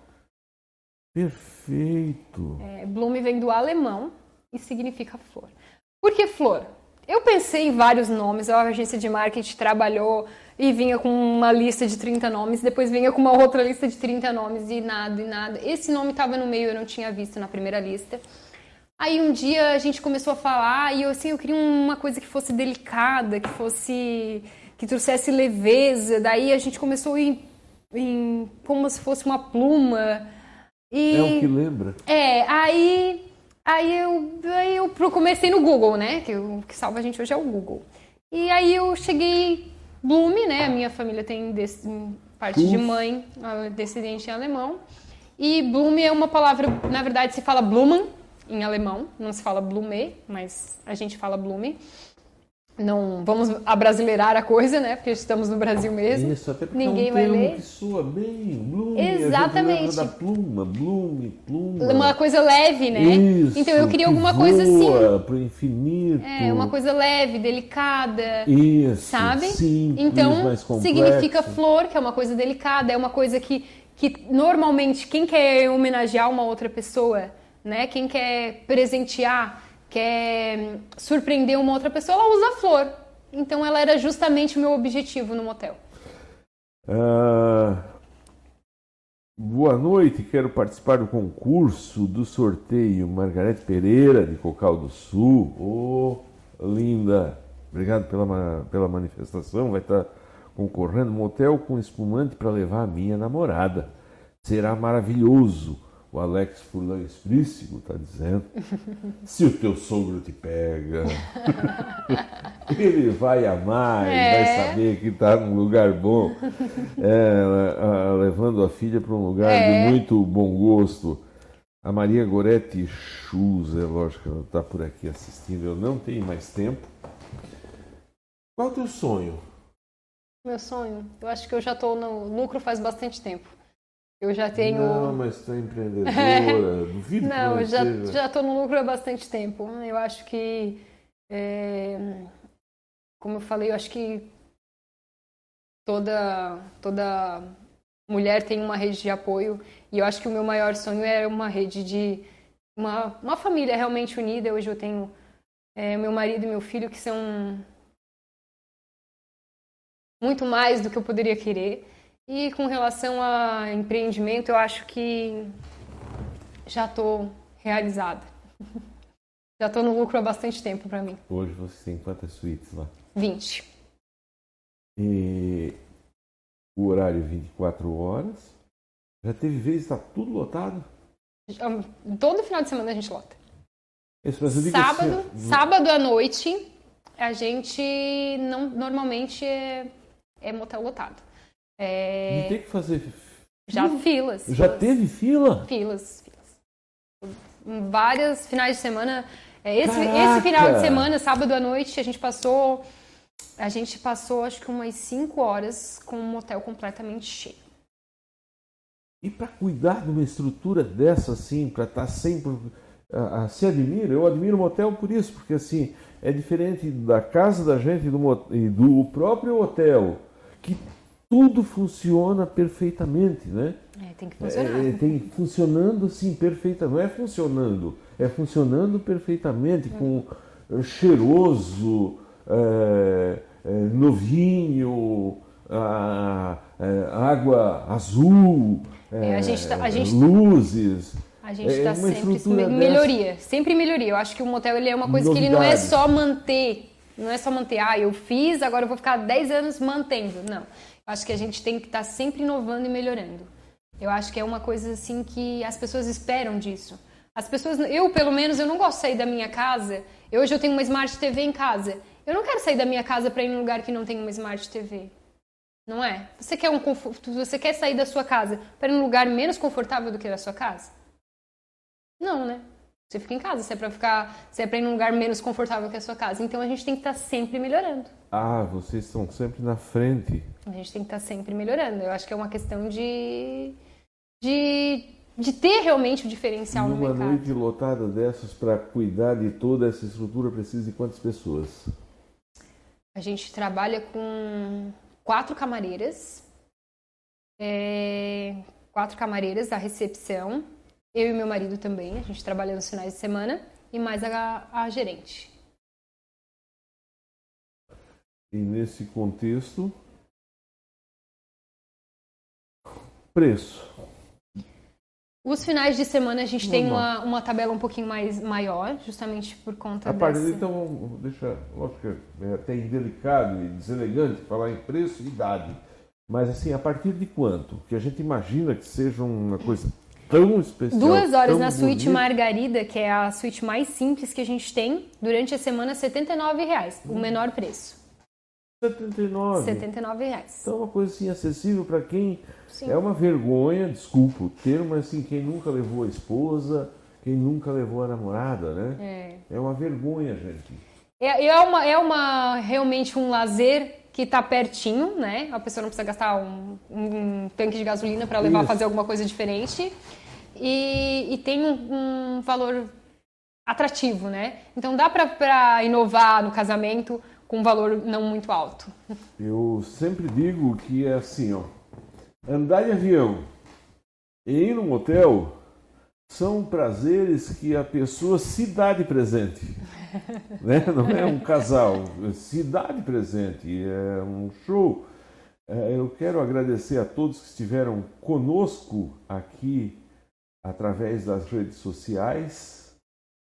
Perfeito. É, Blume vem do alemão e significa flor. Por que flor? Eu pensei em vários nomes, a agência de marketing trabalhou e vinha com uma lista de 30 nomes, depois vinha com uma outra lista de 30 nomes e nada, e nada. Esse nome estava no meio, eu não tinha visto na primeira lista. Aí um dia a gente começou a falar e eu assim, eu queria uma coisa que fosse delicada, que fosse que trouxesse leveza. Daí a gente começou em, em como se fosse uma pluma. E, é o que lembra. É, aí aí eu aí eu comecei no Google, né? Que o que salva a gente hoje é o Google. E aí eu cheguei Blume, né? A minha família tem parte Uf. de mãe descendente em alemão. E Blume é uma palavra, na verdade se fala Blumen em alemão, não se fala Blume, mas a gente fala Blume não vamos abrasileirar a coisa, né? Porque estamos no Brasil mesmo. Isso, até porque Ninguém é um vai ler. que soa bem, blume. Exatamente. da pluma, blume, pluma. Uma coisa leve, né? Isso, então eu queria alguma coisa assim. Para o infinito. É, uma coisa leve, delicada. Isso. Sabe? Simples, então mais significa flor, que é uma coisa delicada, é uma coisa que, que normalmente quem quer homenagear uma outra pessoa, né? Quem quer presentear quer surpreender uma outra pessoa, ela usa flor. Então ela era justamente o meu objetivo no motel. Uh, boa noite, quero participar do concurso do sorteio Margarete Pereira de Cocal do Sul. Oh, linda! Obrigado pela, pela manifestação. Vai estar concorrendo motel com espumante para levar a minha namorada. Será maravilhoso. O Alex Furlan Esprícigo está dizendo. Se o teu sogro te pega. ele vai amar, É. ele vai saber que está num lugar bom, é, levando a filha para um lugar É. de muito bom gosto. A Maria Goretti Schulz, é lógico que ela está por aqui assistindo, eu não tenho mais tempo. Qual é o teu sonho? Meu sonho? Eu acho que eu já estou no lucro faz bastante tempo. Eu já tenho. Não, mas tu é empreendedora, duvido que Não, eu já seja. já estou no lucro há bastante tempo. Eu acho que, é, como eu falei, eu acho que toda toda mulher tem uma rede de apoio e eu acho que o meu maior sonho é uma rede de uma, uma família realmente unida. Hoje eu tenho é, meu marido e meu filho que são muito mais do que eu poderia querer. E com relação a empreendimento, eu acho que já estou realizada. Já estou no lucro há bastante tempo para mim. Hoje você tem quantas suítes lá? 20. E o horário 24 horas. Já teve vezes está tudo lotado? Todo final de semana a gente lota. Isso, digo Sábado, assim, sábado à noite, a gente não normalmente é, é motel lotado. É, tem que fazer. já filas. Já filas, teve fila? Filas, filas. Vários finais de semana. É, Esse, esse final de semana, sábado à noite, a gente passou. A gente passou acho que umas 5 horas com um motel completamente cheio. E para cuidar de uma estrutura dessa assim, para estar sempre. A, se admira, eu admiro o motel por isso, porque assim, é diferente da casa da gente e do, do próprio hotel, que tudo funciona perfeitamente, né? É, tem que funcionar. É, tem funcionando assim perfeitamente, não é funcionando, é funcionando perfeitamente, com eh, cheiroso, é, é, novinho, a, é, água azul, É, a gente tá- a gente- luzes. A gente É está uma sempre estrutura me- dessa. melhoria, sempre melhoria. Eu acho que o motel ele é uma coisa que ele não é só manter, não é só manter, ah, eu fiz, agora eu vou ficar 10 anos mantendo. Não. Acho que a gente tem que estar sempre inovando e melhorando. Eu acho que é uma coisa assim que as pessoas esperam disso. As pessoas, eu pelo menos, eu não gosto de sair da minha casa. Hoje eu tenho uma Smart TV em casa. Eu não quero sair da minha casa para ir num lugar que não tem uma Smart TV. Não é? Você quer um conforto, você quer sair da sua casa para ir num lugar menos confortável do que a sua casa? Não, né? Você fica em casa, se é pra ficar, se é pra ir num lugar menos confortável que a sua casa. Então a gente tem que estar sempre melhorando. Ah, vocês estão sempre na frente. A gente tem que estar sempre melhorando. Eu acho que é uma questão de de, de ter realmente o diferencial no Numa mercado. noite lotada dessas, para cuidar de toda essa estrutura, precisa de quantas pessoas? A gente trabalha com quatro camareiras, é, quatro camareiras da recepção, eu e meu marido também, a gente trabalha nos finais de semana, e mais a, a gerente. E nesse contexto, preço. Os finais de semana a gente tem uma, uma tabela um pouquinho mais maior, justamente por conta A partir dessa. então, deixa, lógico que é até indelicado e deselegante falar em preço e idade, mas assim, a partir de quanto? Que a gente imagina que seja uma coisa tão especial. Duas horas na suíte bonita. Margarida, que é a suíte mais simples que a gente tem, durante a semana 79 reais, Hum. o menor preço. 79. 79 reais. Então, é uma coisa assim acessível para quem Sim. é uma vergonha, desculpa o termo, mas assim, quem nunca levou a esposa, quem nunca levou a namorada, né? É. É uma vergonha, gente. É, é, uma, é uma realmente um lazer que está pertinho, né? A pessoa não precisa gastar um, um tanque de gasolina para levar a Isso. fazer alguma coisa diferente. E, e tem um, um valor atrativo, né? Então dá para inovar no casamento com um valor não muito alto. Eu sempre digo que é assim, ó. Andar de avião e ir num hotel são prazeres que a pessoa se dá de presente. né? Não é um casal, se dá de presente. É um show. É, Eu quero agradecer a todos que estiveram conosco aqui através das redes sociais.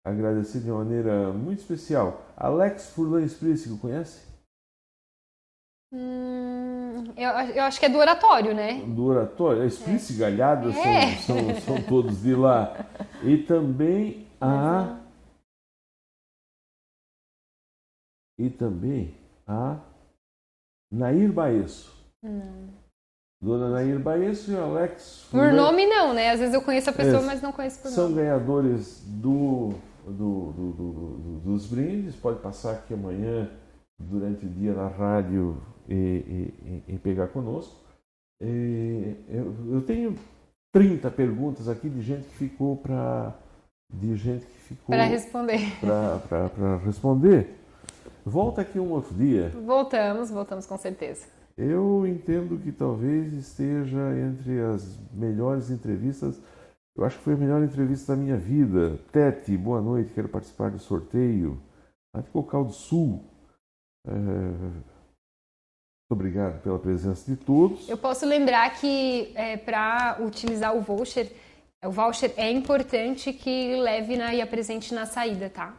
Agradecer de maneira muito especial. Alex Furlan Esprícigo, conhece? Hum, eu, eu acho que é do oratório, né? do oratório, a Esprícia e Galhardo É. são, são, são todos de lá. E também a e também a Nair Baesso. Não. Dona Nair Baesso e Alex Por nome não, né? Às vezes eu conheço a pessoa, é, mas não conheço por são nome. São ganhadores do, do, do, do, dos brindes. Pode passar aqui amanhã, durante o dia, na rádio e, e, e pegar conosco. E, eu, eu tenho 30 perguntas aqui de gente que ficou para de gente que ficou para responder. Para responder. Volta aqui um outro dia. Voltamos, voltamos com certeza. Eu entendo que talvez esteja entre as melhores entrevistas. Eu acho que foi a melhor entrevista da minha vida. Tete, boa noite, quero participar do sorteio. Lá de Cocal do Sul. É... Muito obrigado pela presença de todos. Eu posso lembrar que é, para utilizar o voucher, o voucher é importante que leve na, e apresente na saída, tá?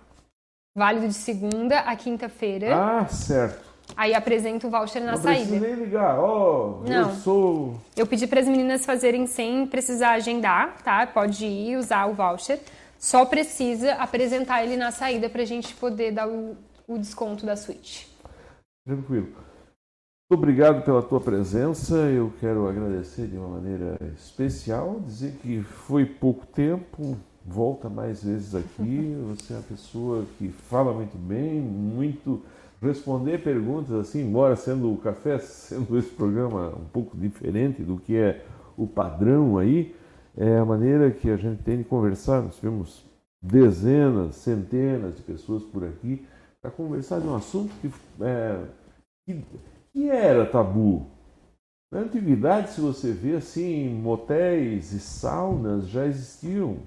Válido de segunda a quinta-feira. Ah, certo. Aí apresenta o voucher na não saída. Não nem ligar, ó, oh, eu sou... Eu pedi para as meninas fazerem sem precisar agendar, tá? Pode ir usar o voucher. Só precisa apresentar ele na saída para a gente poder dar o, o desconto da suíte. Tranquilo. Muito obrigado pela tua presença. Eu quero agradecer de uma maneira especial, dizer que foi pouco tempo, volta mais vezes aqui. Você é uma pessoa que fala muito bem, muito responder perguntas assim, embora sendo o café, sendo esse programa um pouco diferente do que é o padrão aí, é a maneira que a gente tem de conversar. Nós tivemos dezenas, centenas de pessoas por aqui para conversar de um assunto que, é, que, que era tabu. Na antiguidade, se você vê assim, motéis e saunas já existiam.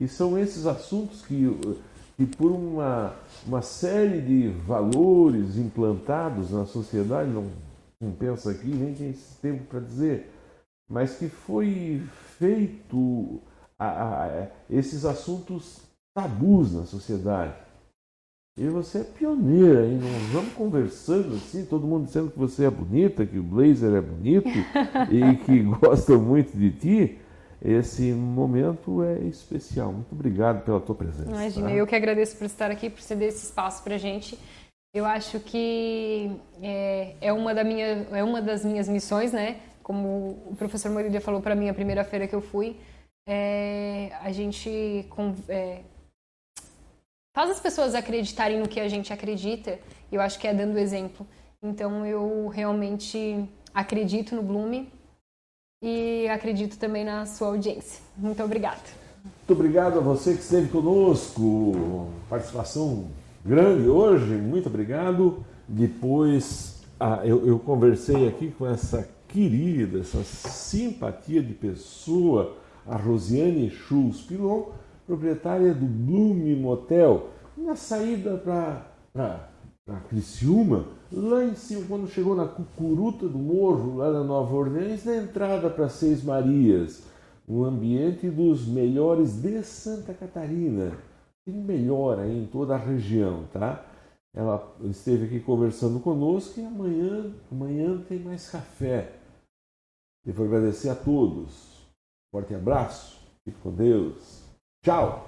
E são esses assuntos que e por uma, uma série de valores implantados na sociedade, não, não pensa aqui, nem tem esse tempo para dizer, mas que foi feito a, a, esses assuntos tabus na sociedade. E você é pioneira, hein? Nós vamos conversando assim, todo mundo dizendo que você é bonita, que o blazer é bonito e que gosta muito de ti. Esse momento é especial. Muito obrigado pela tua presença. Imagina, tá? eu que agradeço por estar aqui, por ceder esse espaço para a gente. Eu acho que é, é, uma da minha, é uma das minhas missões, né? Como o professor Moridia falou para mim a primeira feira que eu fui, é, a gente é, faz as pessoas acreditarem no que a gente acredita. E eu acho que é dando exemplo. Então eu realmente acredito no Blume, e acredito também na sua audiência. Muito obrigada. Muito obrigado a você que esteve conosco. Participação grande hoje, muito obrigado. Depois ah, eu, eu conversei aqui com essa querida, essa simpatia de pessoa, a Rosiane Schulz Pilon, proprietária do Bloom Motel, na saída para Criciúma lá em cima, quando chegou na cucuruta do morro, lá na Nova Orleans, na entrada para Seis Marias, um ambiente dos melhores de Santa Catarina, e melhor aí em toda a região, tá? Ela esteve aqui conversando conosco e amanhã, amanhã tem mais café. Devo agradecer a todos. Forte abraço, fique com Deus. Tchau!